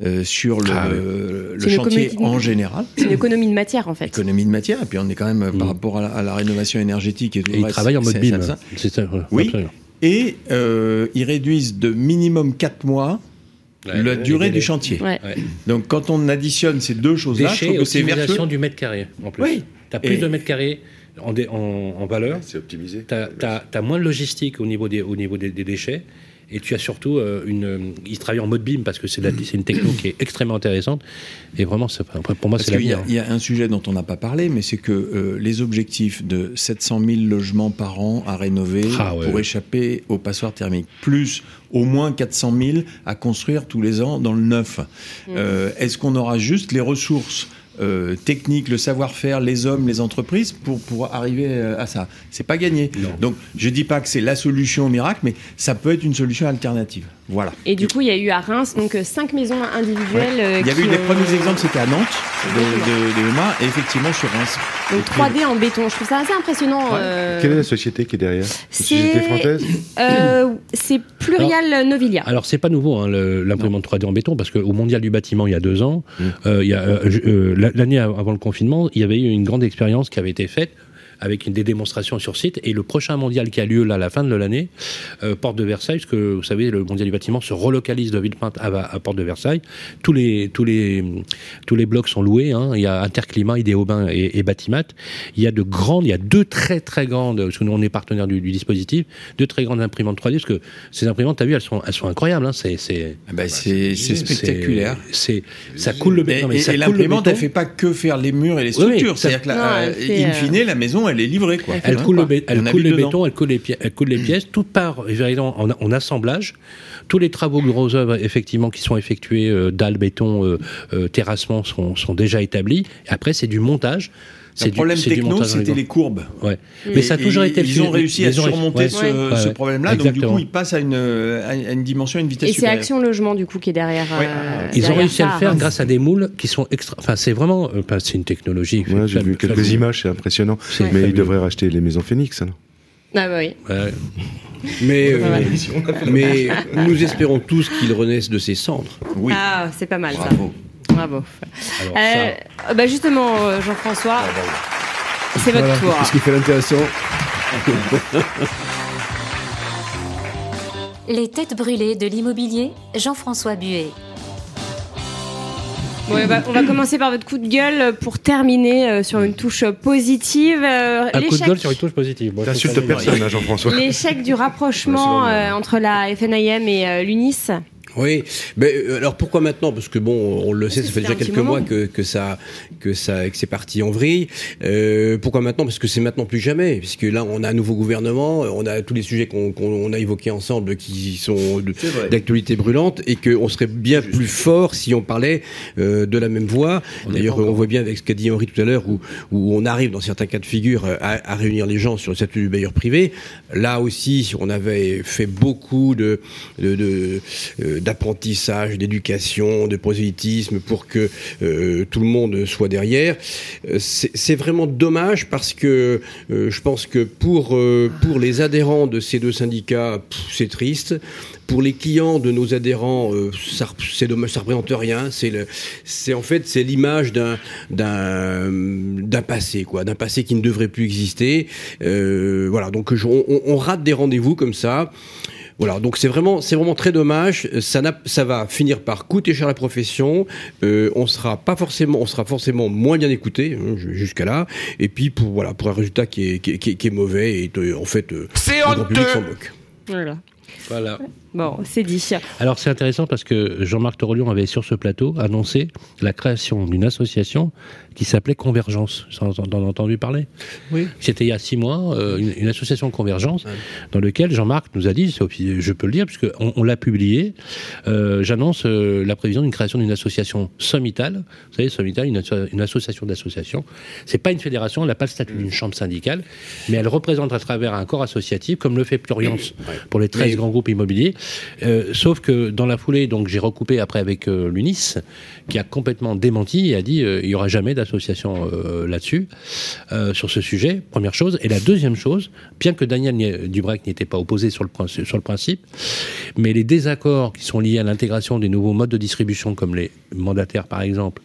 euh, sur le, ah le chantier en général. C'est une économie de matière en fait. Économie de matière, et puis on est quand même par mm. rapport à la, rénovation énergétique et tout et Ils travaillent en mode BIM. Ça. oui. Et euh, ils réduisent de minimum 4 mois la durée du chantier. Donc quand on additionne ces deux choses-là, je trouve que c'est vertueux. du mètre carré en plus. Oui. Tu as plus de mètres carrés en, en, valeur. C'est optimisé. Tu as, moins de logistique au niveau des, au niveau des déchets. Et tu as surtout euh, une. Euh, il travaille en mode BIM parce que c'est une techno qui est extrêmement intéressante. Et vraiment, pour moi, c'est la Il y, y, a un sujet dont on n'a pas parlé, mais c'est que euh, les objectifs de 700 000 logements par an à rénover ah, pour échapper aux passoires thermiques, plus au moins 400 000 à construire tous les ans dans le neuf. Mmh. Est-ce qu'on aura juste les ressources euh, technique, le savoir-faire, les hommes, les entreprises pour pour arriver euh, à ça. C'est pas gagné. Donc je dis pas que c'est la solution miracle, mais ça peut être une solution alternative. Voilà. Et du coup, il y a eu à Reims donc euh, cinq maisons individuelles. euh, Il y avait eu des ont- premiers exemples, c'était à Nantes de, de, et effectivement sur Reims. Donc 3D en béton. Je trouve ça assez impressionnant. euh, Quelle est la société qui est derrière? C'est- française? euh, c'est Plurial Novilia. Alors c'est pas nouveau hein, l'imprimante 3D en béton parce qu'au mondial du bâtiment il y a deux ans, euh, il y a, euh, euh, la- l'année avant le confinement, il y avait eu une grande expérience qui avait été faite avec une- des démonstrations sur site et le prochain mondial qui a lieu là à la fin de l'année, euh, porte de Versailles, parce que vous savez le mondial du bâtiment se relocalise de Villepinte à, à porte de Versailles. Tous les tous les tous les blocs sont loués. hein. Il y a Interclimat, Idéobain et, et Batimat. Il y a de grandes, il y a deux très très grandes, parce que nous on est partenaire du, du dispositif, deux très grandes imprimantes 3D, parce que ces imprimantes, t'as vu, elles sont elles sont incroyables. Hein. C'est c'est Ah c'est c'est spectaculaire. c'est ça coule le béton. et- et coule le l'imprimante, elle fait pas que faire les murs et les Oui, oui, structures. C'est-à-dire que, la, euh, in euh, fine, la maison, elle est livrée. Quoi. Elle coule, le, elle coule le béton, elle coule les, elle coule les pièces, tout part en, en assemblage. Tous les travaux gros œuvres, effectivement, qui sont effectués, euh, dalles, béton, euh, euh, terrassement, sont, sont déjà établis. Après, c'est du montage. Le problème du techno, c'était les courbes. Ouais. Mais ça a toujours été le Ils ont réussi à surmonter ouais. ce, Ouais, ce ouais. problème-là. Donc, du coup, ils passent à une, à une dimension, à une vitesse Et c'est. Action Logement du coup qui est derrière. Ouais. euh, Ils ont réussi à le faire Reims. grâce à des moules qui sont extra. Enfin, c'est vraiment. euh, enfin, c'est une technologie. Ouais, J'ai vu quelques images, c'est impressionnant. Mais fabuleux. ils devraient racheter les maisons Phoenix. alors. Ah bah oui. Ouais. Mais, euh, mais nous espérons tous qu'il renaisse de ses cendres. Oui. Ah, c'est pas mal ça. Bravo. Alors, Euh, ça, bah justement, euh, Jean-François, c'est votre Voilà, tour. ce qui fait l'intéressant. Les têtes brûlées de l'immobilier, Jean-François Buet. Bon, on, va, on va commencer par votre coup de gueule pour terminer euh, sur une touche positive. Euh, un coup de l'échec- gueule sur une touche positive. T'insultes personne, hein, Jean-François. L'échec du rapprochement euh, entre la FNIM et euh, l'UNIS. Oui, mais euh, alors pourquoi maintenant? Parce que bon, on le sait, ça fait déjà quelques mois que, que ça, que ça, que c'est parti en vrille. Euh, pourquoi maintenant? Parce que c'est maintenant plus jamais, puisque là, on a un nouveau gouvernement, on a tous les sujets qu'on qu'on a évoqués ensemble qui sont d'actualité brûlante, et qu'on serait bien plus fort si on parlait euh, de la même voix. D'ailleurs, on voit bien avec ce qu'a dit Henri tout à l'heure, où, où on arrive dans certains cas de figure euh, à, à réunir les gens sur le statut du bailleur privé. Là aussi, on avait fait beaucoup de de- de, euh, d'apprentissage, d'éducation, de prosélytisme pour que euh, tout le monde soit derrière. Euh, C'est vraiment dommage parce que euh, je pense que pour pour les adhérents de ces deux syndicats, c'est triste. Pour les clients de nos adhérents, ça, c'est dommage, ça représente rien. C'est en fait c'est l'image d'un passé quoi, d'un passé qui ne devrait plus exister. Voilà, donc on rate des rendez-vous comme ça. Voilà, donc c'est vraiment, c'est vraiment très dommage. Ça, n'a- ça va finir par coûter cher à la profession. Euh, on sera pas forcément, on sera forcément moins bien écouté hein, jusqu'à là. Et puis pour voilà, pour un résultat qui est, qui est, qui est- qui est mauvais et euh, en fait, euh, C'est le grand public s'en moque. Voilà. Voilà. Bon, c'est dit. Alors c'est intéressant parce que Jean-Marc Torolion avait sur ce plateau annoncé la création d'une association qui s'appelait Convergence. Vous en avez entendu parler Oui. C'était il y a six mois, euh, une, une association Convergence dans laquelle Jean-Marc nous a dit, je peux le dire puisque on, on l'a publié, euh, j'annonce euh, la prévision d'une création d'une association sommitale. Vous savez, sommitale, une, asso- une association d'associations. C'est pas une fédération, elle n'a pas le statut d'une chambre syndicale, mais elle représente à travers un corps associatif, comme le fait Pluriance pour les 13 Oui. grands groupes immobiliers. Euh, sauf que dans la foulée, donc j'ai recoupé après avec euh, l'UNIS, qui a complètement démenti et a dit euh, il y aura jamais d'association là-dessus, sur ce sujet. Première chose. Et la deuxième chose, bien que Daniel n'y- Dubrec n'était pas opposé sur le, principe, mais les désaccords qui sont liés à l'intégration des nouveaux modes de distribution, comme les mandataires par exemple,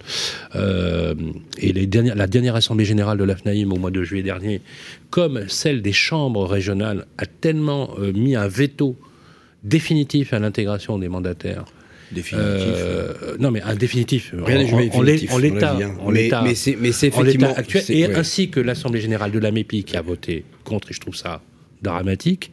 et la dernière assemblée générale de l'AFNAIM au mois de juillet dernier, comme celle des chambres régionales, a tellement mis un veto définitif à l'intégration des mandataires. Définitif. Euh, non, mais un définitif. Rien n'est En- jamais définitif l'état, hein. Mais- l'état, mais c'est- mais c'est effectivement- actuel, et ouais. ainsi que l'Assemblée générale de la MEPI qui a voté contre, et je trouve ça dramatique.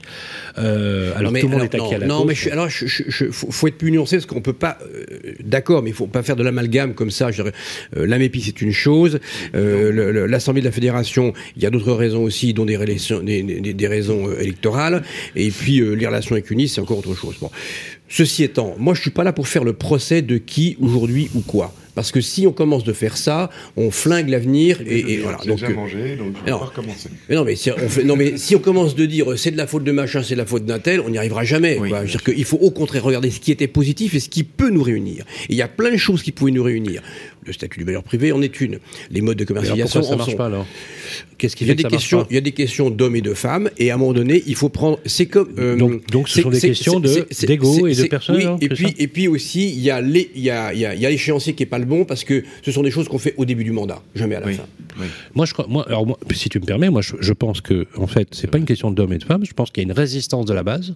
Euh, alors Non, mais tout le monde est à la non, cause. mais je, alors, je, je- je- faut, faut être plus nuancé parce qu'on peut pas. euh, D'accord, mais il faut pas faire de l'amalgame comme ça. Je dirais, euh, c'est une chose. Euh, L'Assemblée de la Fédération, il y a d'autres raisons aussi, dont des, relations- des, des- des raisons euh, électorales. Et puis euh, les relations avec UNIS, c'est encore autre chose. Bon. Ceci étant, moi je suis pas là pour faire le procès de qui aujourd'hui ou quoi. Parce que si on commence de faire ça, on flingue l'avenir et, et voilà. Donc, déjà euh, mangé, donc je vais alors, pas recommencer. mais non, mais si on, fait, non, mais si on commence de dire euh, c'est de la faute de machin, c'est de la faute d'un tel, on n'y arrivera jamais. Oui, quoi. bien Je veux dire qu'il faut au contraire regarder ce qui était positif et ce qui peut nous réunir. Et il y a plein de choses qui pouvaient nous réunir. Le statut du bailleur privé en est une. Les modes de alors commercialisation pourquoi ça en marche sont. pas alors Qu'est-ce qui Il y, a fait des que ça marche questions, il y a des questions d'hommes et de femmes, et à un moment donné, il faut prendre. C'est comme. euh, Donc- donc ce sont des questions de- d'ego c'est- et de personnes, Oui, hein, et puis, et puis aussi, il y a les- il y a, il y a- y a l'échéancier qui est pas le bon parce que ce sont des choses qu'on fait au début du mandat, jamais à la Oui. fin. Moi, je crois, moi, alors moi, si tu me permets, moi, je, je pense que, en fait, c'est pas une question d'hommes et de femmes. Je pense qu'il y a une résistance de la base.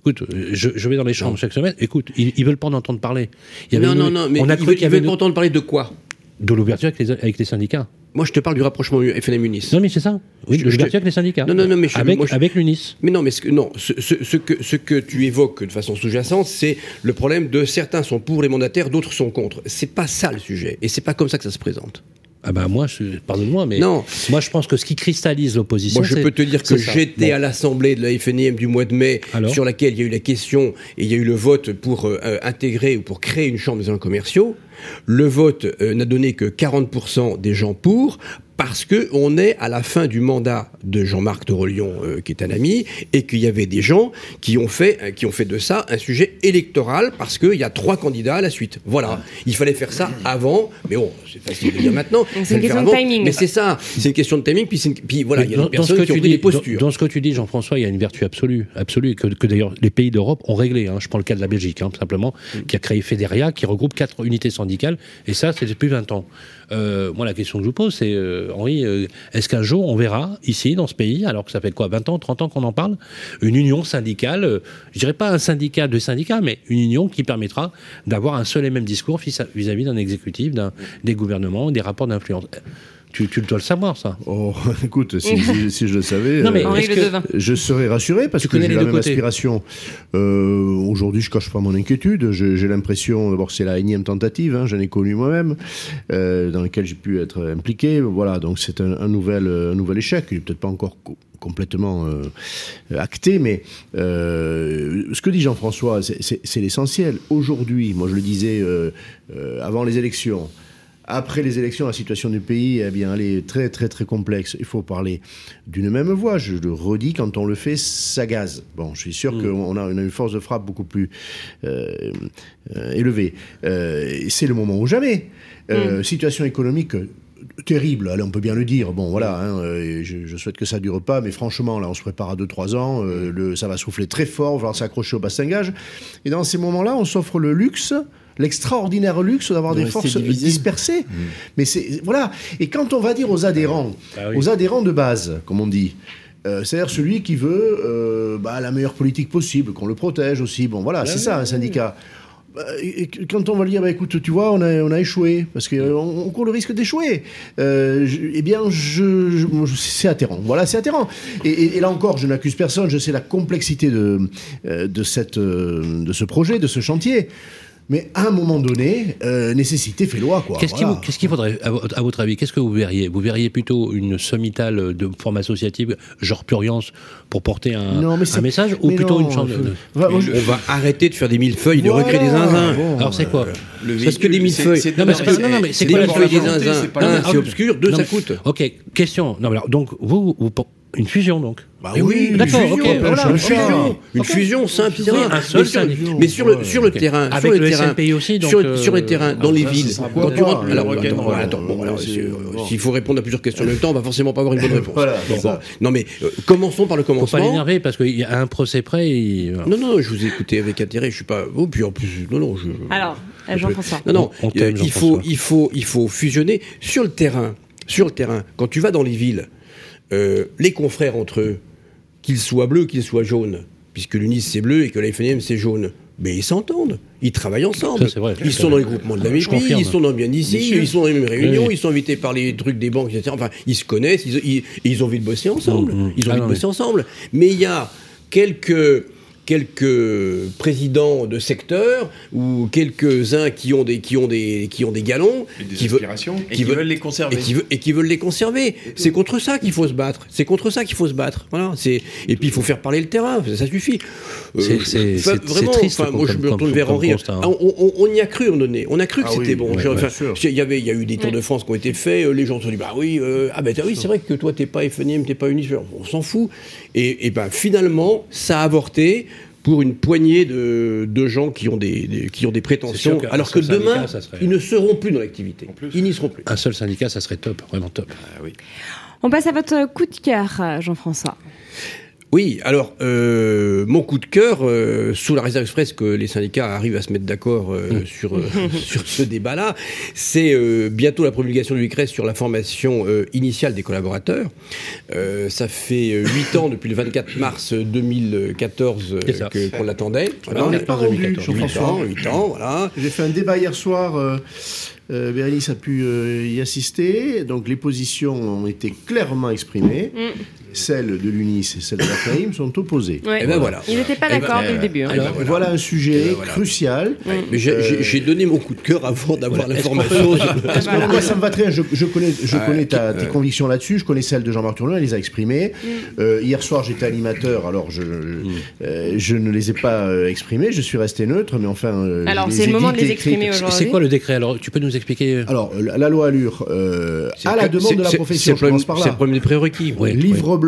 Écoute, je, je vais dans les chambres chaque semaine. Écoute, ils, ils veulent pas en entendre parler. Il y avait Non, une- non, non, mais on a il cru y avait pas entendre parler de quoi? De l'ouverture avec les, avec les syndicats. Moi, je te parle du rapprochement FNM-UNIS. Non, mais c'est ça. Oui, Je- je te- avec les syndicats. Non, non, non, mais je- avec, moi, je- avec l'UNIS. Mais non, mais ce que, non, ce, ce- ce que, ce que tu évoques de façon sous-jacente, c'est le problème de certains sont pour les mandataires, d'autres sont contre. C'est pas ça le sujet, et c'est pas comme ça que ça se présente. Ah bah moi, pardonne-moi, mais Non. moi je pense que ce qui cristallise l'opposition. Moi, je peux te dire que j'étais Bon. à l'assemblée de la FNIM du mois de mai, Alors sur laquelle il y a eu la question et il y a eu le vote pour euh, euh, intégrer ou pour créer une chambre des agents commerciaux. Le vote euh, n'a donné que 40% des gens pour, parce que on est à la fin du mandat de Jean-Marc de Relion, euh, qui est un ami, et qu'il y avait des gens qui ont fait, euh, qui ont fait de ça un sujet électoral, parce qu'il y a trois candidats à la suite. Voilà. Il fallait faire ça avant, mais bon, c'est facile de dire maintenant. c'est une question de timing. Mais c'est ça, c'est une question de timing, puis, c'est une- puis voilà, il y a dans, des ce personnes que qui ont tu pris dis, des postures. Dans, dans ce que tu dis, Jean-François, il y a une vertu absolue, absolue que, que d'ailleurs les pays d'Europe ont réglé. hein. Je prends le cas de la Belgique, hein, simplement, qui a créé Fédéria, qui regroupe quatre unités syndicales, et ça, c'est depuis 20 ans. Euh, moi, la question que je vous pose, c'est, euh, Henri, euh, est-ce qu'un jour on verra ici, dans ce pays, alors que ça fait quoi, 20 ans, 30 ans qu'on en parle, une union syndicale, euh, je dirais pas un syndicat de syndicats, mais une union qui permettra d'avoir un seul et même discours vis- vis-à-vis d'un exécutif, des gouvernements, des rapports d'influence. Tu, tu dois le savoir, ça. Oh, écoute, si, si- si je le savais, Non, mais euh, Henri est-ce Le que- Devin. je serais rassuré parce Tu que connais j'ai les la deux même côtés. aspiration. Euh, Aujourd'hui, je cache pas mon inquiétude. J'ai l'impression, d'abord, c'est la énième tentative. hein, J'en ai connu moi-même, euh, dans laquelle j'ai pu être impliqué. Voilà, donc c'est un, un nouvel, un nouvel échec. Il est peut-être pas encore co- complètement euh, acté, mais euh, ce que dit Jean-François, c'est- l'essentiel. Aujourd'hui, moi je le disais euh, euh, avant les élections. Après les élections, la situation du pays, eh bien, elle est très, très, très complexe. Il faut parler d'une même voix. Je le redis, quand on le fait, ça gaze. Bon, je suis sûr qu'on a, une force de frappe beaucoup plus euh, euh, élevée. Euh, c'est le moment ou jamais. Euh, Situation économique terrible, allez, on peut bien le dire. Bon, voilà, hein, euh, je, je souhaite que ça dure pas, mais franchement, là, on se prépare à 2-3 ans, euh, le, ça va souffler très fort, on va falloir s'accrocher au bastingage. Et dans ces moments-là, on s'offre le luxe, l'extraordinaire luxe d'avoir De des forces divisé. dispersées. Mais c'est, voilà. Et quand on va dire aux adhérents, Ah oui. aux adhérents de base, comme on dit, euh, c'est-à-dire celui qui veut euh, bah, la meilleure politique possible, qu'on le protège aussi. Bon, voilà, c'est ça un syndicat. Bah, et- quand on va lui dire, bah, écoute, tu vois, on a, on a échoué, parce qu'on on court le risque d'échouer, euh, eh bien, je, je- moi, je- c'est atterrant. Voilà, c'est atterrant. Et, et- et là encore, je n'accuse personne, je sais la complexité de, euh, de, cette, euh, de ce projet, de ce chantier. Mais à un moment donné, euh, nécessité fait loi, quoi. Qu'est-ce qu'il Voilà. vous- qu'est-ce qu'il faudrait, à, votre- à votre avis, qu'est-ce que vous verriez? Vous verriez plutôt une sommitale de forme associative, genre Pluriance, pour porter un, Non, mais un c'est- message, ou plutôt non, une de- je- On va arrêter de faire des millefeuilles, de Voilà, recréer des zinzins. bon, Alors c'est quoi? Le Parce que des c'est- c'est Non, mais de c'est quoi la millefeuilles, des zinzins. Un, c'est obscur. Deux, ça coûte. Ok, question. Non, mais alors, donc, vous, vous, une fusion, donc Bah Mais oui, une D'accord, fusion, ok, voilà, voilà, une un fusion, chat. une Ok. fusion simple, Oui, un seul mais sur, syndicat. mais sur le sur le terrain, Avec sur le, le terrain, SNPI aussi, donc, sur, euh, sur les terrains, dans les villes. Quand tu rentres, alors attends, attends, euh, bon. s'il faut répondre à plusieurs questions en même temps, on va forcément pas avoir une bonne réponse. Voilà, c'est Bon, ça. bon. Non mais euh, commençons par le Faut pas commencement. l'énerver, parce qu'il y a un procès près, il- Non non, je vous ai écouté avec intérêt. Je suis pas. Oh puis en plus, non non, je. Alors, Jean-François. Non, non, On t'aime, il, faut, Jean-François. il, faut, il faut fusionner sur le terrain. Sur le terrain, quand tu vas dans les villes, euh, les confrères entre eux, qu'ils soient bleus, qu'ils soient jaunes, puisque l'UNIS c'est bleu et que la FNM c'est jaune, mais ils s'entendent, ils travaillent ensemble. Ça, c'est vrai. ils sont dans les groupements de la confirme. ils sont dans bien ici, ils sont dans les mêmes réunions, Oui, ils sont invités par les trucs des banques, etc. Enfin, ils se connaissent, ils, ils- ils ont envie de bosser ensemble. Mm, mm. Ils ont Ah envie non, de bosser mais- ensemble. Mais il y a quelques quelques présidents de secteur ou quelques-uns qui ont des qui ont des qui ont des galons, des qui, veulent- Et qui veulent les conserver. et qui, veut- et qui veulent les conserver. C'est contre ça qu'il faut se battre. C'est contre ça qu'il faut se battre. Voilà. C'est et puis il faut faire parler le terrain. Ça suffit. Euh, C'est- vraiment. triste moi, je me retourne vers Henri. hein. Ah, on, on- on y a cru, on donné. On a cru que Ah c'était oui, bon. ouais, il y avait, il y a eu des tours de France qui ont été faits. euh, Les gens se sont dit, bah oui, euh, ah ben oui, c'est vrai que toi t'es pas FNIM, t'es pas Unis. On s'en fout. Et, et ben finalement, ça a avorté. Pour une poignée de, de gens qui ont des, des- qui ont des C'est prétentions, sûr alors que demain, syndicat, ça serait- ils ne seront plus dans l'activité. Ils n'y seront plus. Un seul syndicat, ça serait top, vraiment top. On passe à votre coup de cœur, euh, Jean-François. Oui, alors euh, mon coup de cœur, euh, sous la réserve express que les syndicats arrivent à se mettre d'accord euh, sur, euh, sur ce débat-là, c'est euh, bientôt la promulgation du décret sur la formation euh, initiale des collaborateurs. Euh, ça fait euh, huit ans depuis le 24 mars 2014 euh, C'est ça. que- qu'on l'attendait. On n'est pas rendu, 8 Jean-François. ans, 8 ans, voilà. J'ai fait un débat hier soir. Euh, euh, Bérénice a pu euh, y assister. Donc les positions ont été clairement exprimées. Celles de l'UNIS et celles de la FAIM sont opposées. Ouais. Et ben voilà. Il n'était pas Eh ben, d'accord dès le euh, début. hein. alors, Voilà. un sujet Eh ben, voilà. crucial. Mais j'ai- j'ai Euh, j'ai donné mon coup de cœur avant d'avoir l'information. Moi, ça me va très bien. Je, je connais, je Ah, connais ta- tes euh. convictions là-dessus. Je connais celles de Jean-Marc Tourneau. Elle les a exprimées. Euh, hier soir, j'étais animateur. Alors, je, euh, je ne les ai pas euh, exprimées. Je suis resté neutre. Mais enfin. euh, Alors, c'est le moment de les exprimer aujourd'hui. C'est quoi le décret Alors, tu peux nous expliquer Alors, la, loi Allure, euh, C'est à le- la demande c'est- de la c'est- profession, c'est je le problème- commence par C'est là. le problème des prérequis. Livre blanc,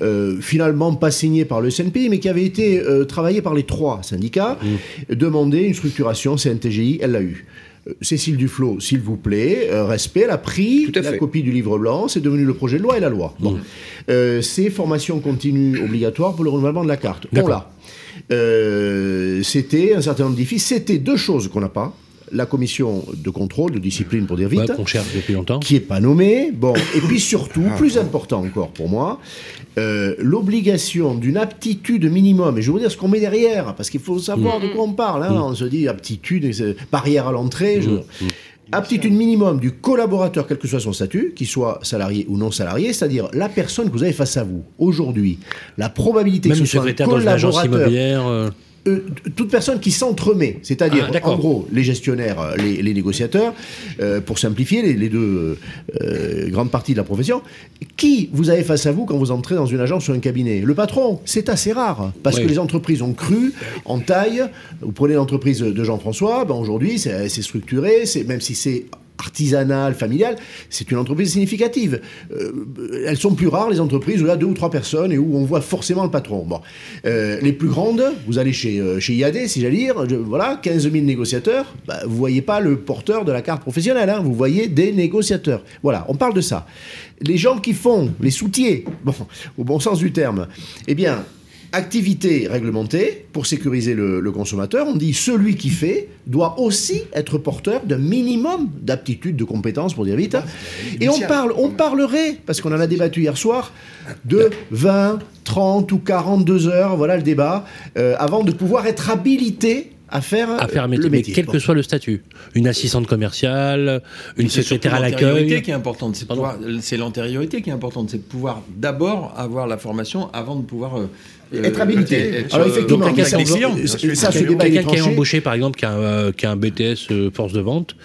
euh, finalement pas signé par le SNPI, mais qui avait été euh, travaillé par les trois syndicats, demandé une structuration CNTGI, elle l'a eu. Euh, Cécile Duflot, s'il vous plaît, euh, respect, elle a pris la fait. copie du livre blanc, c'est devenu le projet de loi et la loi. Bon. Euh, c'est formation continue obligatoire pour le renouvellement de la carte. On l'a. Euh, c'était un certain nombre de défis. C'était deux choses qu'on n'a pas. La commission de contrôle, de discipline pour dire vite, Ouais, qu'on cherche depuis longtemps. qui est pas nommé. Bon, et puis surtout, plus important encore pour moi, euh, l'obligation d'une aptitude minimum. Et je vais vous dire ce qu'on met derrière, parce qu'il faut savoir de quoi on parle. hein. On se dit aptitude, barrière à l'entrée. je- Aptitude minimum du collaborateur, quel que soit son statut, qu'il soit salarié ou non salarié, c'est-à-dire la personne que vous avez face à vous aujourd'hui. La probabilité Même que ce soit un secrétaire dans une agence collaborateur immobilière. euh, euh, toute personne qui s'entremet, c'est-à-dire Ah, en gros les gestionnaires, euh, les, les négociateurs, euh, pour simplifier les, les deux euh, grandes parties de la profession, qui vous avez face à vous quand vous entrez dans une agence ou un cabinet? Le patron, c'est assez rare, parce Oui. que les entreprises ont cru en taille. Vous prenez l'entreprise de Jean-François, ben aujourd'hui c'est structuré, c'est même si c'est artisanal, familial, c'est une entreprise significative. Euh, elles sont plus rares, les entreprises où il y a deux ou trois personnes et où on voit forcément le patron. Bon. Euh, les plus grandes, vous allez chez, euh, chez IAD, si j'allais dire, voilà, 15 000 négociateurs, bah, vous voyez pas le porteur de la carte professionnelle, hein, vous voyez des négociateurs. Voilà, on parle de ça. Les gens qui font, les soutiers, bon, au bon sens du terme, eh bien, activité réglementée pour sécuriser le, le consommateur. On dit celui qui fait doit aussi être porteur d'un minimum d'aptitude, de compétences, pour dire vite. Et on parle, on parlerait, parce qu'on en a débattu hier soir, de 20, 30 ou 42 heures, voilà le débat, euh, avant de pouvoir être habilité à faire, à faire un métier, mais quel Bon. que soit le statut. Une assistante commerciale, une secrétaire à l'accueil. qui est importante. C'est Pardon. pouvoir- c'est l'antériorité qui est importante. C'est de pouvoir d'abord avoir la formation avant de pouvoir euh, Être habilité. Alors, euh, effectivement, ça, ça, débat est Quelqu'un qui est embauché, par exemple, qui a, un, euh, qui a un BTS euh, force de vente,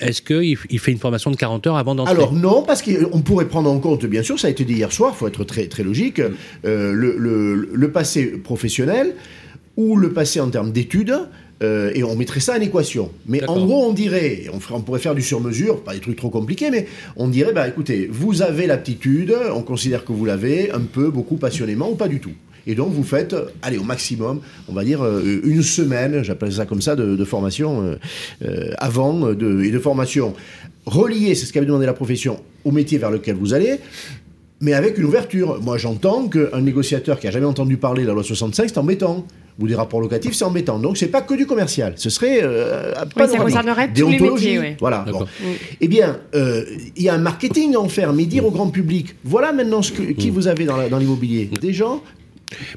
est-ce qu'il il fait une formation de 40 heures avant d'entrer? Alors non, parce qu'on pourrait prendre en compte, bien sûr, ça a été dit hier soir, il faut être très, très logique, euh, le, le- le passé professionnel ou le passé en termes d'études. euh, et on mettrait ça en équation. Mais en gros, on dirait, on, ferait- on pourrait faire du sur-mesure, pas des trucs trop compliqués, mais on dirait, bah écoutez, vous avez l'aptitude, on considère que vous l'avez, un peu, beaucoup, passionnément, ou pas du tout. Et donc vous faites, allez, au maximum, on va dire euh, une semaine, j'appelle ça comme ça, de, de formation euh, euh, avant de, et de formation reliée, c'est ce qu'avait demandé la profession, au métier vers lequel vous allez, mais avec une ouverture. Moi, j'entends qu'un négociateur qui a jamais entendu parler de la loi 65, c'est embêtant. Ou des rapports locatifs, c'est embêtant. Donc, c'est pas que du commercial. Ce serait euh, ça concernerait tous les Déontologie. métiers, ouais. Voilà. Bon. Eh bien, euh, il y a un marketing à en faire, mais dire au grand public, voilà maintenant ce que, qui vous avez dans l'immobilier. Des gens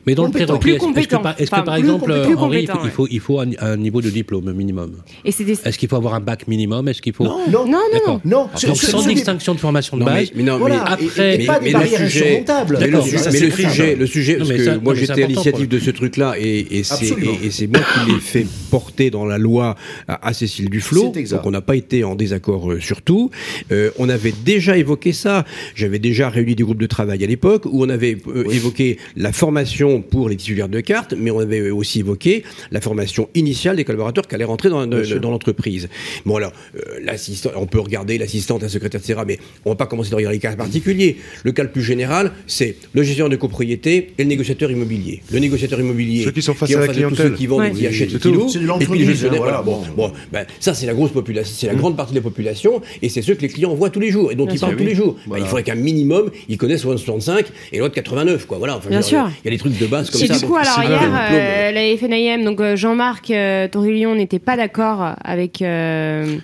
Mais dans Compétent. le Plus prérequis, est-ce que, par, est-ce que par exemple, plus Henri, il faut, compétent, il faut, il faut un, un niveau de diplôme minimum Et des... Est-ce qu'il faut avoir un bac minimum? Est-ce qu'il faut Non, Non, non, non. Ah, Donc ce- sans ce- distinction de formation de Non, mais, base. mais non, Voilà, mais, et- après- et pas mais le sujet- mais le, ça, mais sujet, simple. le sujet, Non, parce mais que moi non, j'étais à l'initiative de ce truc-là et, et c'est et- et moi qui l'ai fait porter dans la loi à, Cécile Duflot. Donc on n'a pas été en désaccord euh, sur tout. Euh, on avait déjà évoqué ça. J'avais déjà réuni des groupes de travail à l'époque où on avait euh, évoqué la formation pour les titulaires de cartes, mais on avait aussi évoqué la formation initiale des collaborateurs qui allaient rentrer dans, dans l'entreprise. Bon alors, euh, on peut regarder l'assistante, la secrétaire, etc. Mais on va pas commencer à regarder les cas particuliers. Le cas le plus général, c'est le gestionnaire de copropriété et le négociateur immobilier. Le négociateur immobilier, Ceux qui sont face à la de tous clientèle. ceux qui vendent Ouais. et qui achètent kilos, de et puis les l'entreprise, gestionnaires, hein, voilà. Bon, voilà. bon, ben, ça c'est la grosse population, c'est la grande partie de la population, et c'est ceux que les clients voient tous les jours, et dont ils sûr. parlent tous les jours. Ben, il faudrait qu'un minimum, ils connaissent 65 et l'autre 89, quoi. Voilà. Enfin, Bien dire, sûr. Il y a des trucs de base comme Et ça. du coup, alors hier, euh, la FNIM, donc euh, Jean-Marc euh, Torillon n'était pas d'accord avec euh,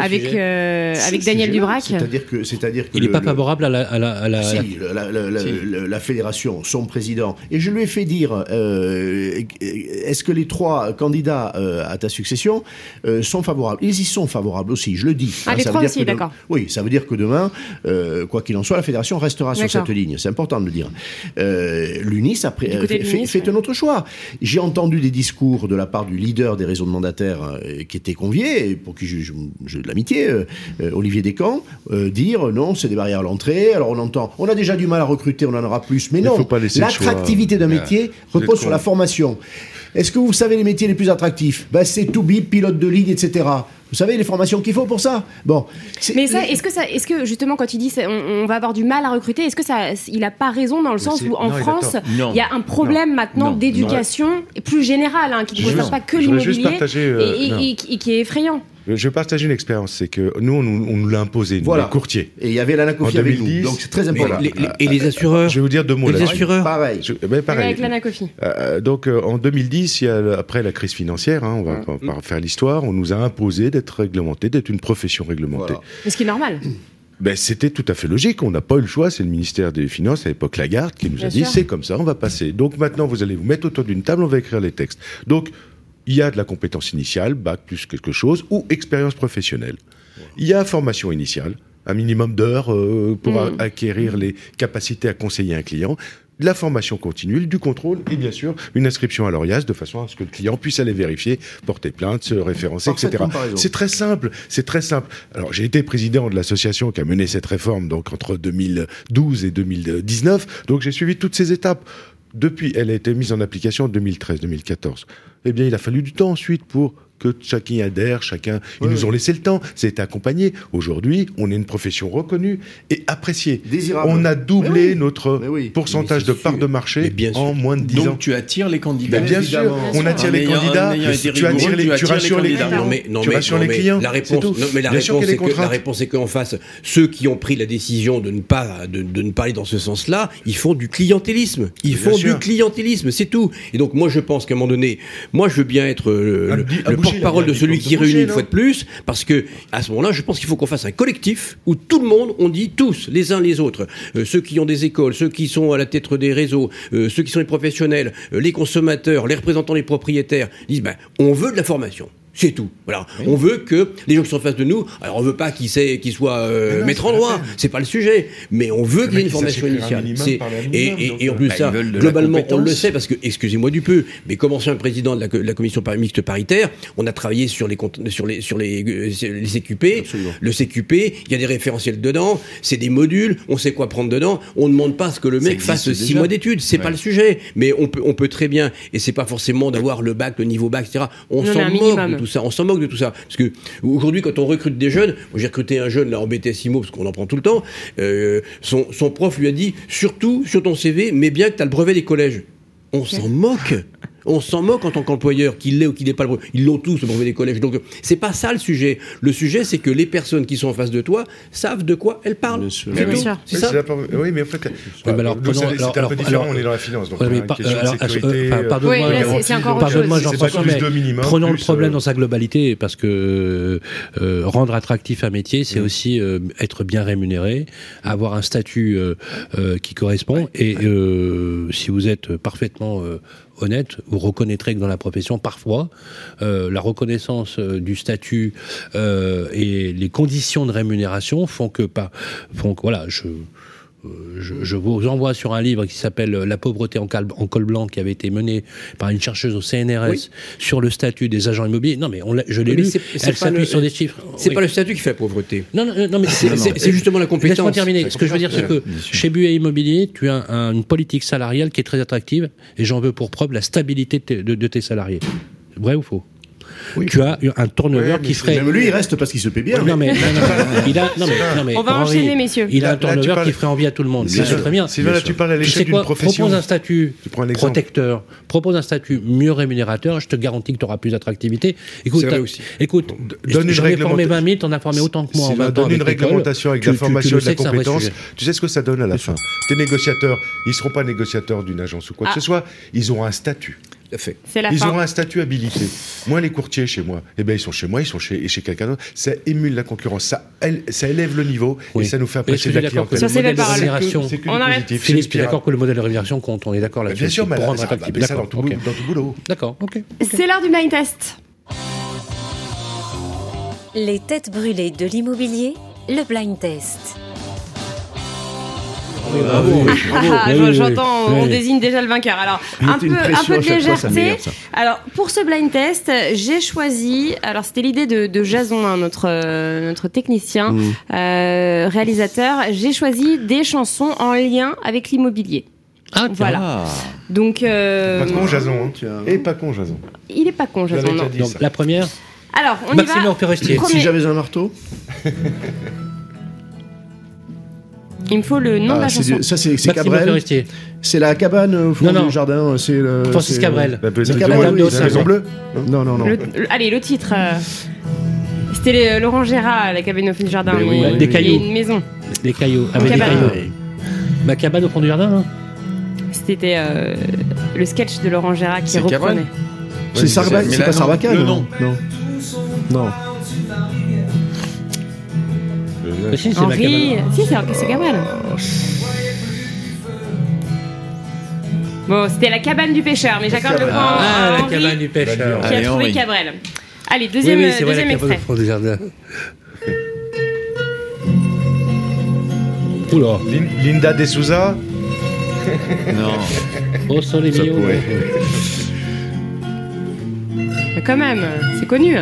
avec euh, Daniel Dubrac. C'est-à-dire que, c'est-à-dire que Il n'est pas le- favorable à la. à la- à la- Si, la, fédération, son président. Et je lui ai fait dire, euh, est-ce que les trois candidats euh, à ta succession euh, sont favorables? Ils y sont favorables aussi, je le dis. Ah, les ça veut trois aussi, d'accord. Oui, ça veut dire que demain, euh, quoi qu'il en soit, la fédération restera sur D'accord. cette ligne. C'est important de le dire. Euh, L'UNIS a pris- Du côté de fait, l'UNIS, fait ouais. un autre choix. J'ai entendu des discours de la part du leader des réseaux de mandataires euh, qui était convié, et pour qui j'ai de l'amitié, euh, euh, Olivier Descamps, euh, dire euh, non, c'est des barrières à l'entrée. Alors on entend, on a déjà du mal à recruter, on en aura plus. Mais Mais non, l'attractivité d'un métier repose sur la formation. Est-ce que vous savez les métiers les plus attractifs? Ben, C'est tout bip, pilote de ligne, etc. Vous savez les formations qu'il faut pour ça. Bon. Mais ça, est-ce que ça, est-ce que justement quand il dit on, on va avoir du mal à recruter, est-ce que ça, il a pas raison dans le sens où en non, France, il y a un problème maintenant d'éducation plus général, hein, qui ne concerne pas que je voudrais juste l'immobilier partager, euh, et, et- et- et qui est effrayant. Je vais partager une expérience, c'est que nous, on, nous- on nous l'a imposé, nous, Voilà. les courtiers. Et il y avait En avec nous, 2010, donc c'est très important. les- les- et les assureurs Je vais vous dire deux mots Les assureurs Pareil. Je- ben, pareil. Avec l'Anna Kofi. Euh, donc euh, en 2010, il y a, le- après la crise financière, hein, on va pas, pas faire l'histoire, on nous a imposé d'être réglementé, d'être une profession réglementée. Voilà. Mais ce qui est normal. Ben, c'était tout à fait logique. On n'a pas eu le choix. C'est le ministère des Finances, à l'époque Lagarde, qui nous Bien a dit c'est comme ça, on va passer. Donc maintenant, vous allez vous mettre autour d'une table, on va écrire les textes. Donc, il y a de la compétence initiale, bac plus quelque chose, ou expérience professionnelle. Il y a formation initiale, un minimum d'heures euh, pour Mm. a- acquérir les capacités à conseiller un client. De la formation continue, du contrôle et bien sûr une inscription à l'ORIAS de façon à ce que le client puisse aller vérifier, porter plainte, se référencer, etc. C'est très simple, c'est très simple. Alors j'ai été président de l'association qui a mené cette réforme donc entre 2012 et 2019, donc j'ai suivi toutes ces étapes. Depuis, elle a été mise en application en 2013-2014. Eh bien, il a fallu du temps ensuite pour que chacun adhère, chacun. Ils nous ont laissé le temps, c'est accompagné. Aujourd'hui, on est une profession reconnue et appréciée. Désirable. On a doublé oui. notre pourcentage de part de marché bien sûr. en moins de 10 ans. Donc tu attires les candidats. Bien sûr, on attire En les ayant- candidats, tu attires les, tu rassures les candidats. clients, Non mais, non, tu mais- rassures non, les clients. La réponse, non, mais la Bien réponse, y des que, la réponse est qu'en face, ceux qui ont pris la décision de ne pas, de, de ne pas aller dans ce sens-là, ils font du clientélisme. Ils font sûr. du clientélisme, c'est tout. Et donc, moi, je pense qu'à un moment donné, moi, je veux bien être le, dis- le à bouger, porte-parole là, de celui qui réunit une fois de plus, parce que, à ce moment-là, je pense qu'il faut qu'on fasse un collectif où tout le monde, on dit tous, les uns les autres, euh, ceux qui ont des écoles, ceux qui sont à la tête des réseaux, euh, ceux qui sont les professionnels, euh, les consommateurs, les représentants des propriétaires, disent, ben, on veut de la formation. C'est tout. Voilà. On veut que les gens qui sont en face de nous, alors on veut pas qu'ils sait- qu'ils soient euh, Mais non, maîtres c'est en droit, c'est pas le sujet. Mais on veut qu'il y ait une formation un initiale. et, en plus bah, ça, globalement, on le sait parce que, excusez-moi du peu, mais comme ancien président de la, co- la commission par- mixte paritaire, on a travaillé sur les sur les sur les, euh, les CQP. Absolument. Le CQP, il y a des référentiels dedans, c'est des modules, on sait quoi prendre dedans. On ne demande pas à ce que le mec fasse six mois d'études, c'est Ouais. pas le sujet. Mais on peut on peut très bien, et c'est pas forcément d'avoir le bac, le niveau bac, etc. On s'en moque tout ça. On s'en moque de tout ça. Parce que aujourd'hui, quand on recrute des jeunes, j'ai recruté un jeune là en BTS IMO, parce qu'on en prend tout le temps, euh, son, son prof lui a dit, surtout sur ton CV, mais bien que tu as le brevet des collèges. On s'en moque. On s'en moque en tant qu'employeur, qu'il l'ait ou qu'il n'ait pas le Ils l'ont tous, le brevet des collèges. Donc, c'est pas ça le sujet. Le sujet, c'est que les personnes qui sont en face de toi savent de quoi elles parlent. Bien sûr. C'est Bien tout. sûr. C'est Oui, ça. c'est la par- Oui, mais en fait, mais alors, donc, c'est prenons- c'est alors- un peu différent. alors- on est dans la finance, donc Ouais, mais une par- alors, euh, enfin, euh, pardonne-moi, Oui, là, garantie, c'est- c'est encore autre pardonne-moi, chose. Jean C'est pas François, plus mais de minimum, prenons le problème euh, dans sa globalité, parce que euh, rendre attractif un métier, c'est aussi euh, être bien rémunéré, avoir un statut euh, euh, qui correspond, et euh, si vous êtes parfaitement euh, honnête, vous reconnaîtrez que dans la profession, parfois, euh, la reconnaissance euh, du statut euh, et les conditions de rémunération font que pas, font que voilà, je je, je vous envoie sur un livre qui s'appelle La pauvreté en, col blanc, qui avait été mené par une chercheuse au CNRS Oui. sur le statut des agents immobiliers. Non, mais on je l'ai lu. Elle pas s'appuie le- sur des chiffres. C'est Oui. pas le statut qui fait la pauvreté. Non, non, non, mais C'est justement la compétence. Laisse-moi terminer. Ce que je veux dire, c'est que chez Buet Immobilier, tu as un- une politique salariale qui est très attractive, et j'en veux pour preuve la stabilité de tes, de- de tes salariés. Vrai ou faux? Oui. Tu as un turnover qui ferait. Même lui, il reste parce qu'il se paie bien. non, mais, non, non, il a, non, mais, non, mais On va Henri, enchaîner, messieurs. Il a un là, turnover parles- qui ferait envie à tout le monde. Ça, c'est très bien. Sylvain, là, tu parles à Tu sais l'échelle d'une quoi? profession. Propose un statut Tu prends un exemple. protecteur, propose un statut mieux rémunérateur, je te garantis que tu auras plus d'attractivité. Écoute, C'est vrai t'as- aussi. écoute, donne une formé réglementa- 20 000, t'en as formé autant que moi en Sylvain, 20 ans donne une réglementation avec Tu- la formation et de la compétence. Tu sais ce que ça donne à la fin Tes négociateurs, ils seront pas négociateurs d'une agence ou quoi que Ah. ce soit. Ils auront un statut. Tout à fait. C'est la Ils fin. auront un statut habilité. Moi, les courtiers chez moi, eh ben, ils sont chez moi, ils sont chez, et chez quelqu'un d'autre. Ça émule la concurrence, ça, ça élève le niveau Oui. et ça nous fait apprécier la es d'accord que clientèle. Rémunération... C'est que On arrête. Philippe, tu es d'accord que le modèle de rémunération compte, on est d'accord là-dessus. Bien sûr, mais ça, bah, ça dans tout boulot. D'accord, ok. C'est l'heure du blind test. Les têtes brûlées de l'immobilier, le blind test. J'entends, oui. on désigne déjà le vainqueur. Alors, un peu, un peu de fois, légèreté. Alors, pour ce blind test, j'ai choisi. Alors, c'était l'idée de, de Jason, hein, notre euh, notre technicien, Mmh. euh, réalisateur. J'ai choisi des chansons en lien avec l'immobilier. Ah. Voilà. Ah. Donc, euh, Pas con, Jason. hein. Et pas con, Jason. il est pas con, Jason. Non. Donc, la première, Alors, on Maxime y va. Si j'avais un marteau Il me faut le nom de Ah, la c'est chanson. du- Ça, c'est Cabrel. C'est la cabane au fond Non, non. du jardin. C'est le. Francis Cabrel. La bleue, de la c'est- maison bleue Non, non, non. Le- le- allez, le titre. euh, C'était Laurent Gérard, la cabane au fond du jardin. Mais oui, mais des cailloux. une maison. Des cailloux. Avec des cabane. cailloux. Ma cabane au fond du jardin, hein C'était euh, le sketch de Laurent Gérard qui reprenait. C'est Sarba- mais c'est pas non, Sarbacane non. Non. Ma Henri. cabane. Si, c'est Cabrel. Bon, c'était la cabane du pêcheur, mais j'accorde le point Ah, à la Henri cabane du pêcheur. qui Allez, a trouvé Henri. Cabrel. Allez, Oui, deuxième, oui, c'est vrai, deuxième la cabane au extrait. fond du jardin. Oula. Lin- Linda De Souza. Non. Oh, soleil Ça mio. pourrait. Mais Quand même, c'est connu.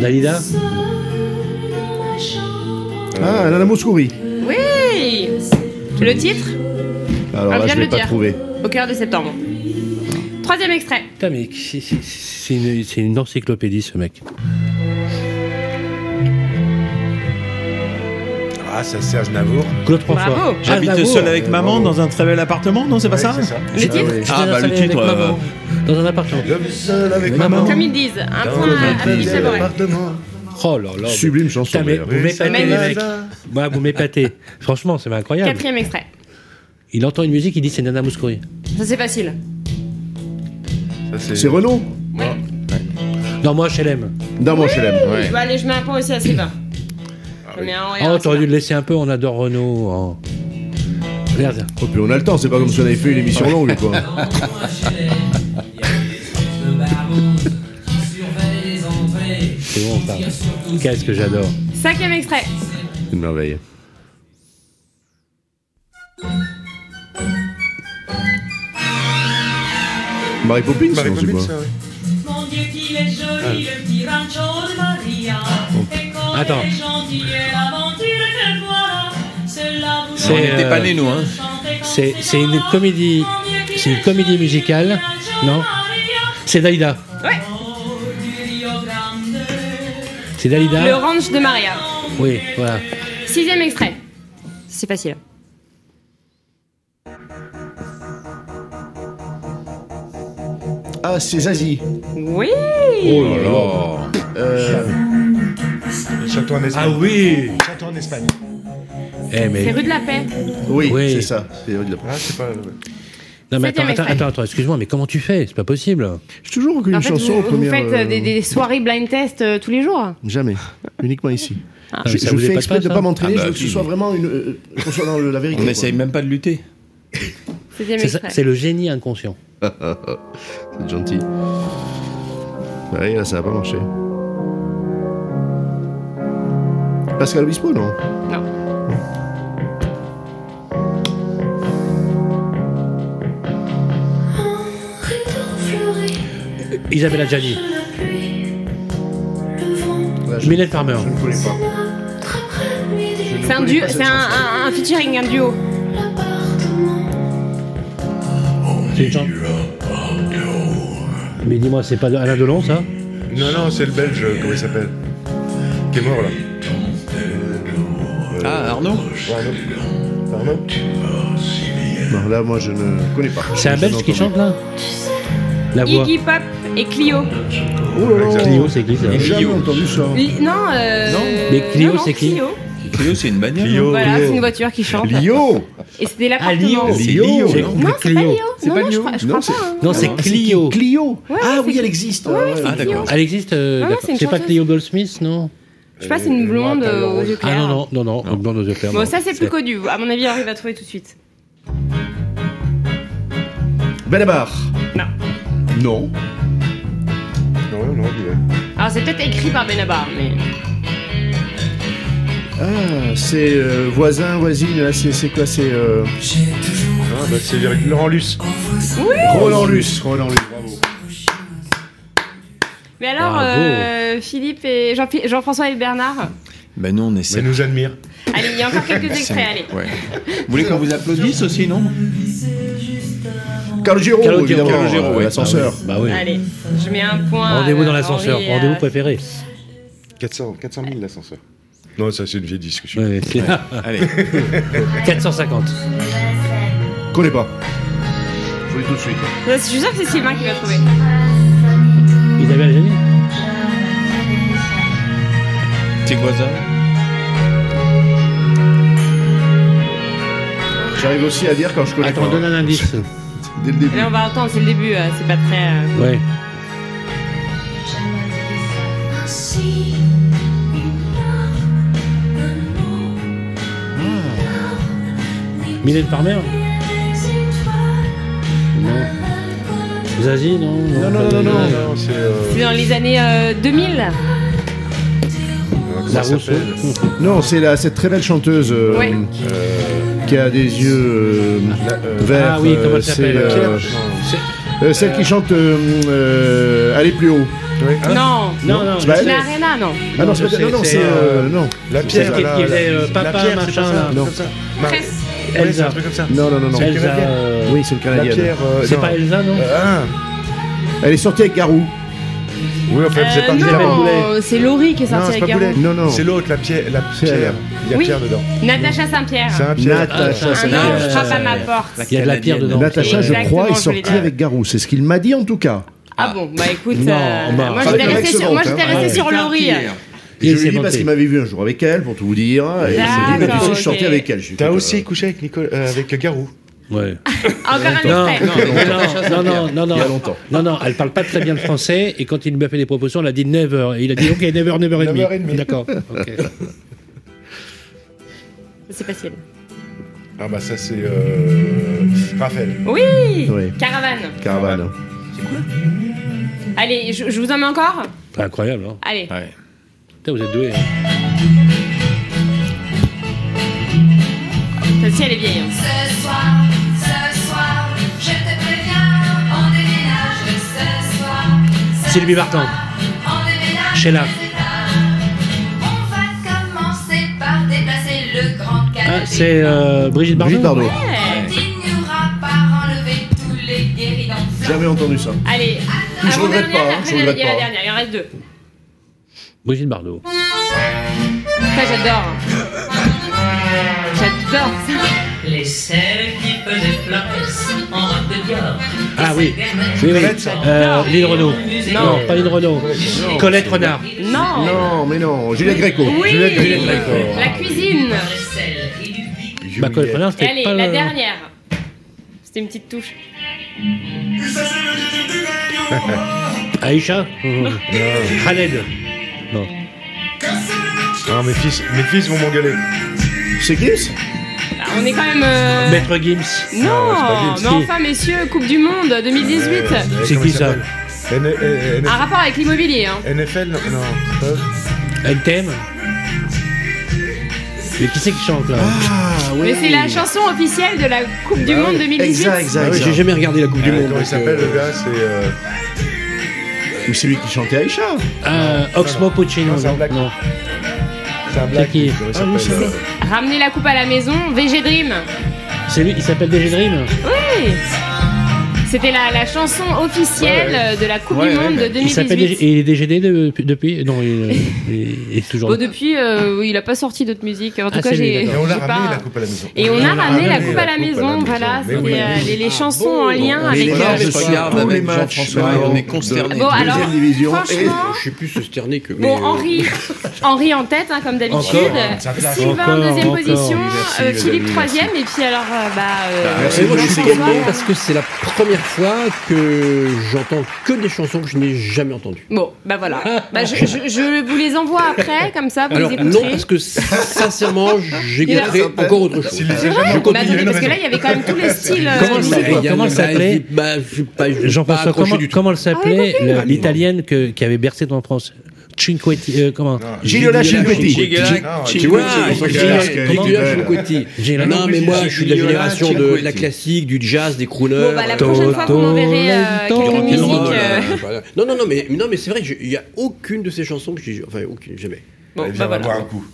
Dalida? Ah, Nana Mouskouri. Oui Le titre Alors Ah, là, je le pas dire. trouver. Au cœur de septembre. Troisième extrait. Putain, mais c'est- c'est c'est une, c'est une encyclopédie, ce mec. Ah, ça Serge Navour. Claude François. Bravo. J'habite seul avec euh, maman bravo. dans un très bel appartement, non, c'est pas Ouais, ça c'est ça. Le titre oui. Ah, bah, le titre, avec euh, maman, Dans un appartement. L'homme seul avec Maman. maman. Comme ils disent, un Dans point à appartement. Oh là là. Sublime chanson. Putain, mais d'ailleurs. vous m'épatez, les mecs. Moi, vous m'épatez. Franchement, c'est incroyable. Quatrième extrait. Il entend une musique, il dit c'est Nana Mouskouri. Ça c'est facile. C'est Renaud Non, moi, HLM. Dans mon HLM. Ouais. Bah, allez, je mets un point aussi à. Je mets un et un Oh, t'aurais dû le laisser un peu, on adore Renault. oh. Regarde. Oh, puis on a le temps, c'est pas comme si on avait fait une émission longue, quoi. C'est bon, ça. Qu'est-ce que j'adore. Cinquième extrait. C'est une merveille. Marie Poppins, Marie non, Poppins, quoi ça, ouais. Mon Dieu qu'il est joli, le petit rancho de Maria. Et comme Attends. il est gentil et l'aventure que voilà, cela vous C'est, On n'était euh, pas nés, nous, hein. C'est c'est une comédie. C'est une comédie musicale. Non C'est Dalida. C'est Dalida Le ranch de Maria. Oui, voilà. Sixième extrait. C'est facile. Ah, c'est Zazie. Oui. Oh là là. Euh, Château en Espagne. Ah oui Château en Espagne. Eh C'est rue de la Paix. oui, Oui. c'est ça. C'est rue de la- Ah, c'est pas. Non mais attends, attends, extrait. attends, attends, excuse-moi, mais comment tu fais? C'est pas possible. J'ai toujours En fait, chanson vous, vous faites euh, des, des soirées blind test euh, tous les jours? Jamais. Uniquement ici. Ah, je ça je vous fais exprès pas, de ne pas m'entraîner, Ah bah, je veux que ce si. soit vraiment une. euh, qu'on soit dans le- la vérité. On n'essaye même pas de lutter. C'est le génie inconscient. C'est gentil. Ouais, là, ça n'a pas marché. Pascal Obispo, non? Non. Isabelle Adjani, Là, je- Mylène Farmer. Je ne connais pas. C'est un, duo, c'est un, un, un featuring, un duo. C'est une chanson. Mais dis-moi, c'est pas Alain Delon ça? Non, non, c'est le belge, comment il s'appelle? Qui est mort là. Ah, Arnaud? Ouais, Arnaud. Arnaud Non, là, moi, je ne connais pas. C'est un Belge qui chante là? La voix. Iggy Pop et Clio. Oh là là Clio, c'est qui ça J'ai jamais entendu ça. Li- non, euh... Non. Mais Clio, non, non, c'est qui Clio. Clio, c'est une bagnole. Clio. non Voilà, Clio. c'est une voiture qui chante. Lio Et c'était Ah, Lio. l'appartement. C'est Lio. C'est non Non, c'est pas Lio. C'est non, pas non, je Lio. crois, je Non, crois c'est- pas. hein. Non, c'est Ah, Clio. Clio Ouais, Ah c'est oui, elle existe. Ouais, Ah, ouais. c'est Ah, d'accord. Clio. Elle existe, euh, Ouais, d'accord. c'est une c'est pas chanteuse. Clio Goldsmith, non Je sais pas, c'est une blonde Euh, euh, aux yeux Ah clairs. non, non, non, non, une blonde aux yeux clairs. Bon, non. ça c'est plus connu. À mon avis, Henri va trouver tout de suite. Benabar Non. Non. Non, non, ouais. Alors c'est peut-être écrit par Benabar, mais. Ah, c'est euh, voisin, voisine, là, c'est c'est quoi C'est euh, Ah, bah, c'est avec Laurent Luce. Roland Luce. Roland Luce, bravo. Mais alors, Bravo. euh, Philippe et Jean- Jean-François et Bernard. Ben non, on Mais essaie. nous admire. Allez, il y a encore quelques extraits, allez. Ouais. Vous voulez qu'on vous applaudisse aussi, non Calogero, Calogero, évidemment. Calogero, euh, ouais. L'ascenseur. Bah oui. Allez, je mets un point. Rendez-vous dans l'ascenseur, rendez-vous préféré. 400, 400 000 l'ascenseur. Non, ça c'est une vieille discussion. Ouais, c'est- Allez. 450. Connais pas. Je vous le dis tout de suite. Je suis sûre que c'est Sylvain qui va trouver. Isabelle Adjani C'est quoi ça J'arrive aussi à dire quand je connais Attends, pas. donne un indice. Dès le début. Là, on va entendre, c'est le début, euh, c'est pas très. euh, Ouais. Mylène Farmer? Non. Zazie, non? Non, non, non, non, Non, c'est. Euh, C'est dans les années euh, 2000. La Rousseau. Non, c'est la- cette très belle chanteuse euh, Ouais. qui a des yeux euh, La- euh, verts. Ah oui, comment euh, elle s'appelle euh, euh, Celle qui chante euh, euh, Aller plus haut. Oui. Ah, non, Non, non, sais. Arena, non. Ah non, c'est pas- non, non, c'est, euh, euh, non. La pierre, qui- là, qui la- faisait, euh, papa, la pierre, c'est machin, pas ça, là. un truc Non. comme ça. C'est Elsa. un truc comme ça. Non, non, non, non. C'est Elsa. canadien. euh, Oui, c'est pierre. euh, C'est non. pas Elsa, non Euh, Ah Elle est sortie avec Garou. Oui, enfin, c'est Euh, pas non, c'est Laurie qui est sortie avec Garou. Non, non. C'est l'autre, la pierre. La pierre. Il y a Oui. pierre dedans. Natacha Saint-Pierre. C'est un pierre. Natacha non, Saint-Pierre. je frappe à ma porte. Il y a de la pierre dedans. Natacha, je crois, est sortie avec Garou. C'est ce qu'il m'a dit en tout cas. Ah bon, bah écoute, Non, euh, bah, moi j'étais sur, hein. Ouais. sur Laurie. Et Il je lui ai dit parce qu'il m'avait vu un jour avec elle, pour tout vous dire. Et il s'est dit, mais tu sais, je suis sorti avec elle. T'as aussi euh, couché euh, avec Garou. Ouais. Encore un Non, extrait. non, non, non, non, non, Il y a longtemps. non, non, elle parle pas très bien le français et quand il lui a fait des propositions, elle a dit never. Et il a dit ok, never, never Never me. me. D'accord. ok. C'est facile. Ah bah ça c'est euh... Raphaël. Oui Oui. Caravane. Caravane. Allez, je, je vous en mets encore? Pas incroyable, hein. Allez. Ouais. Putain, vous êtes doués. hein. Celle-ci, elle est vieille. hein. Ce soir, le grand canapé. Ah, c'est euh, Brigitte Bardot. Brigitte Bardot. Jamais entendu ça. Allez. Je avant regrette dernière, pas, hein, après, je il y a- regrette il y a la pas. dernière, il en reste deux. Brigitte Bardot. Ça, j'adore. J'adore ça. Les selles qui faisait florès en robe de Dior. Ah oui, oui, oui. Euh, Lynn Renault. Non, pas Lynn Renault. Colette Renard. Non. Non, mais non, Juliette Gréco. Oui. Juliette Gréco. La cuisine. Bah, Colette Renard, c'était allez, pas la le- dernière. C'était une petite touche. Aïcha Khaled. Non. Non, mes fils, mes fils vont m'engueuler. C'est Gims Ah, on est quand même. euh, Maître Gims. Non, mais enfin, messieurs, Coupe du Monde 2018. C'est qui ça N- N- N- Un rapport avec l'immobilier. Hein. NFL Non, pas- NTM Mais qui c'est qui chante là Ah, Mais c'est la chanson officielle de la Coupe du Monde 2018. Exact, exact. Ah oui, exact. J'ai jamais regardé la Coupe du Euh, Monde. Comment il s'appelle euh, le gars C'est. euh, Ou c'est lui qui chantait Aïcha. euh, Oxmo Puccino. Non, c'est un qui Comment il Ah oui, s'appelle c'est euh, Ramener la coupe à la maison, VG Dream. C'est lui, il s'appelle DG Dream Oui. C'était la, la chanson officielle de la Coupe Ouais, du ouais, Monde de Il s'appelle 2018. DG et il est DGD de- depuis Non, il, il- est toujours Bon, là. depuis, euh, oui, il a pas sorti d'autres musiques. En tout Ah, cas, j'ai. Et on ramené pas- la coupe à la maison. Et on a ramené la coupe à la coupe maison, voilà. C'était oui. euh, les, les chansons en lien Mais avec. euh, matchs je regarde avec Jean-François, on est consternés. Bon, alors, Deuxième division. franchement, Je suis plus consterné que. Bon, euh, Henri, Henri en tête, hein, comme d'habitude. Sylvain, Encore, deuxième position. Euh, Philippe, troisième. Et puis alors, euh, bah. euh, Merci, moi, je suis parce que c'est la première fois que j'entends que des chansons que je n'ai jamais entendues. Bon, bah voilà. Bah, je, je- je vous les envoie après, comme ça, vous Alors les non, écouterez. parce que sincèrement, a- encore autre chose. C'est vrai entendus, Bah, parce que là, il y avait quand même tous les styles. Comment elle s'appelait Bah, je je Jean-François, accroché comment, du tout. comment elle s'appelait Ah, la- l'italienne que- qui avait bercé ton enfance Cinquetti, euh, comment? Gigliola Cinquetti. Tu vois, Cinquetti. Non, mais moi, je suis de la génération de la classique, du jazz, des crooners. Bon, bah, la prochaine fois, vous m'enverrez euh, quelques musiques. euh. Non, non, non, mais, non, mais c'est vrai qu'il n'y a aucune de ces chansons que j'ai. Enfin, aucune, jamais. Bon, bah viens, on va voilà. un coup.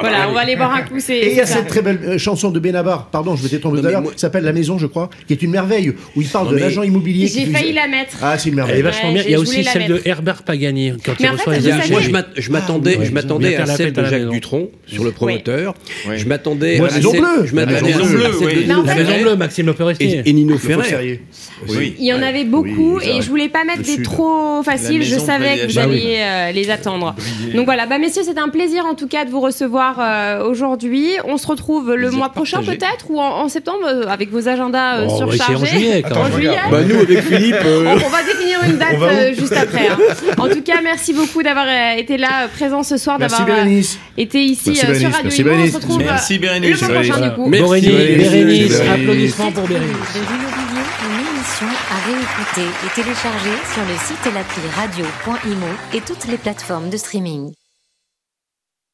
Voilà, on va aller boire un coup. c'est- Et il y a c'est ça. cette très belle euh, chanson de Benabar, pardon, je m'étais trompé tout à l'heure, qui s'appelle La Maison, je crois, qui est une merveille, où il parle Non, de l'agent immobilier. J'ai failli la mettre. Ah, c'est une Elle est merveille. vachement bien. Il y a aussi celle de. Herbert Pagani quand Mais il reçoit les Moi, je je m'attendais, je m'attendais à celle de Jacques. Dutronc sur le promoteur. Je m'attendais Moi, à la Maison celle- Bleue. je m'attendais La à Maison Bleue, maison bleue, Maxime Forestier. et, Nino Ferrer. Il y en avait beaucoup Oui, c'est et je voulais pas mettre des trop faciles. Je savais que vous Bah oui. alliez euh, les attendre. Donc voilà, bah messieurs, c'était un plaisir en tout cas de vous recevoir euh, aujourd'hui. On se retrouve le mois prochain peut-être ou en, en septembre euh, avec vos agendas euh, Oh, essayer en surchargés. juillet quand Attends, En juillet. Bah, nous, avec Philippe. euh, On, on va définir une date euh, juste après. hein. En tout cas, merci beaucoup d'avoir été là, présent ce soir, d'avoir euh, Bérénice. été ici Merci, euh, sur Bérénice. Radio Merci, Imo. On Bérénice. se retrouve Merci le Bérénice. mois prochain du coup. Merci, Bérénice, Bérénice. Bérénice, Bérénice. applaudissements pour Bérénice. Une émission à réécouter et télécharger sur le site et l'appli radio.imo et toutes les plateformes de streaming.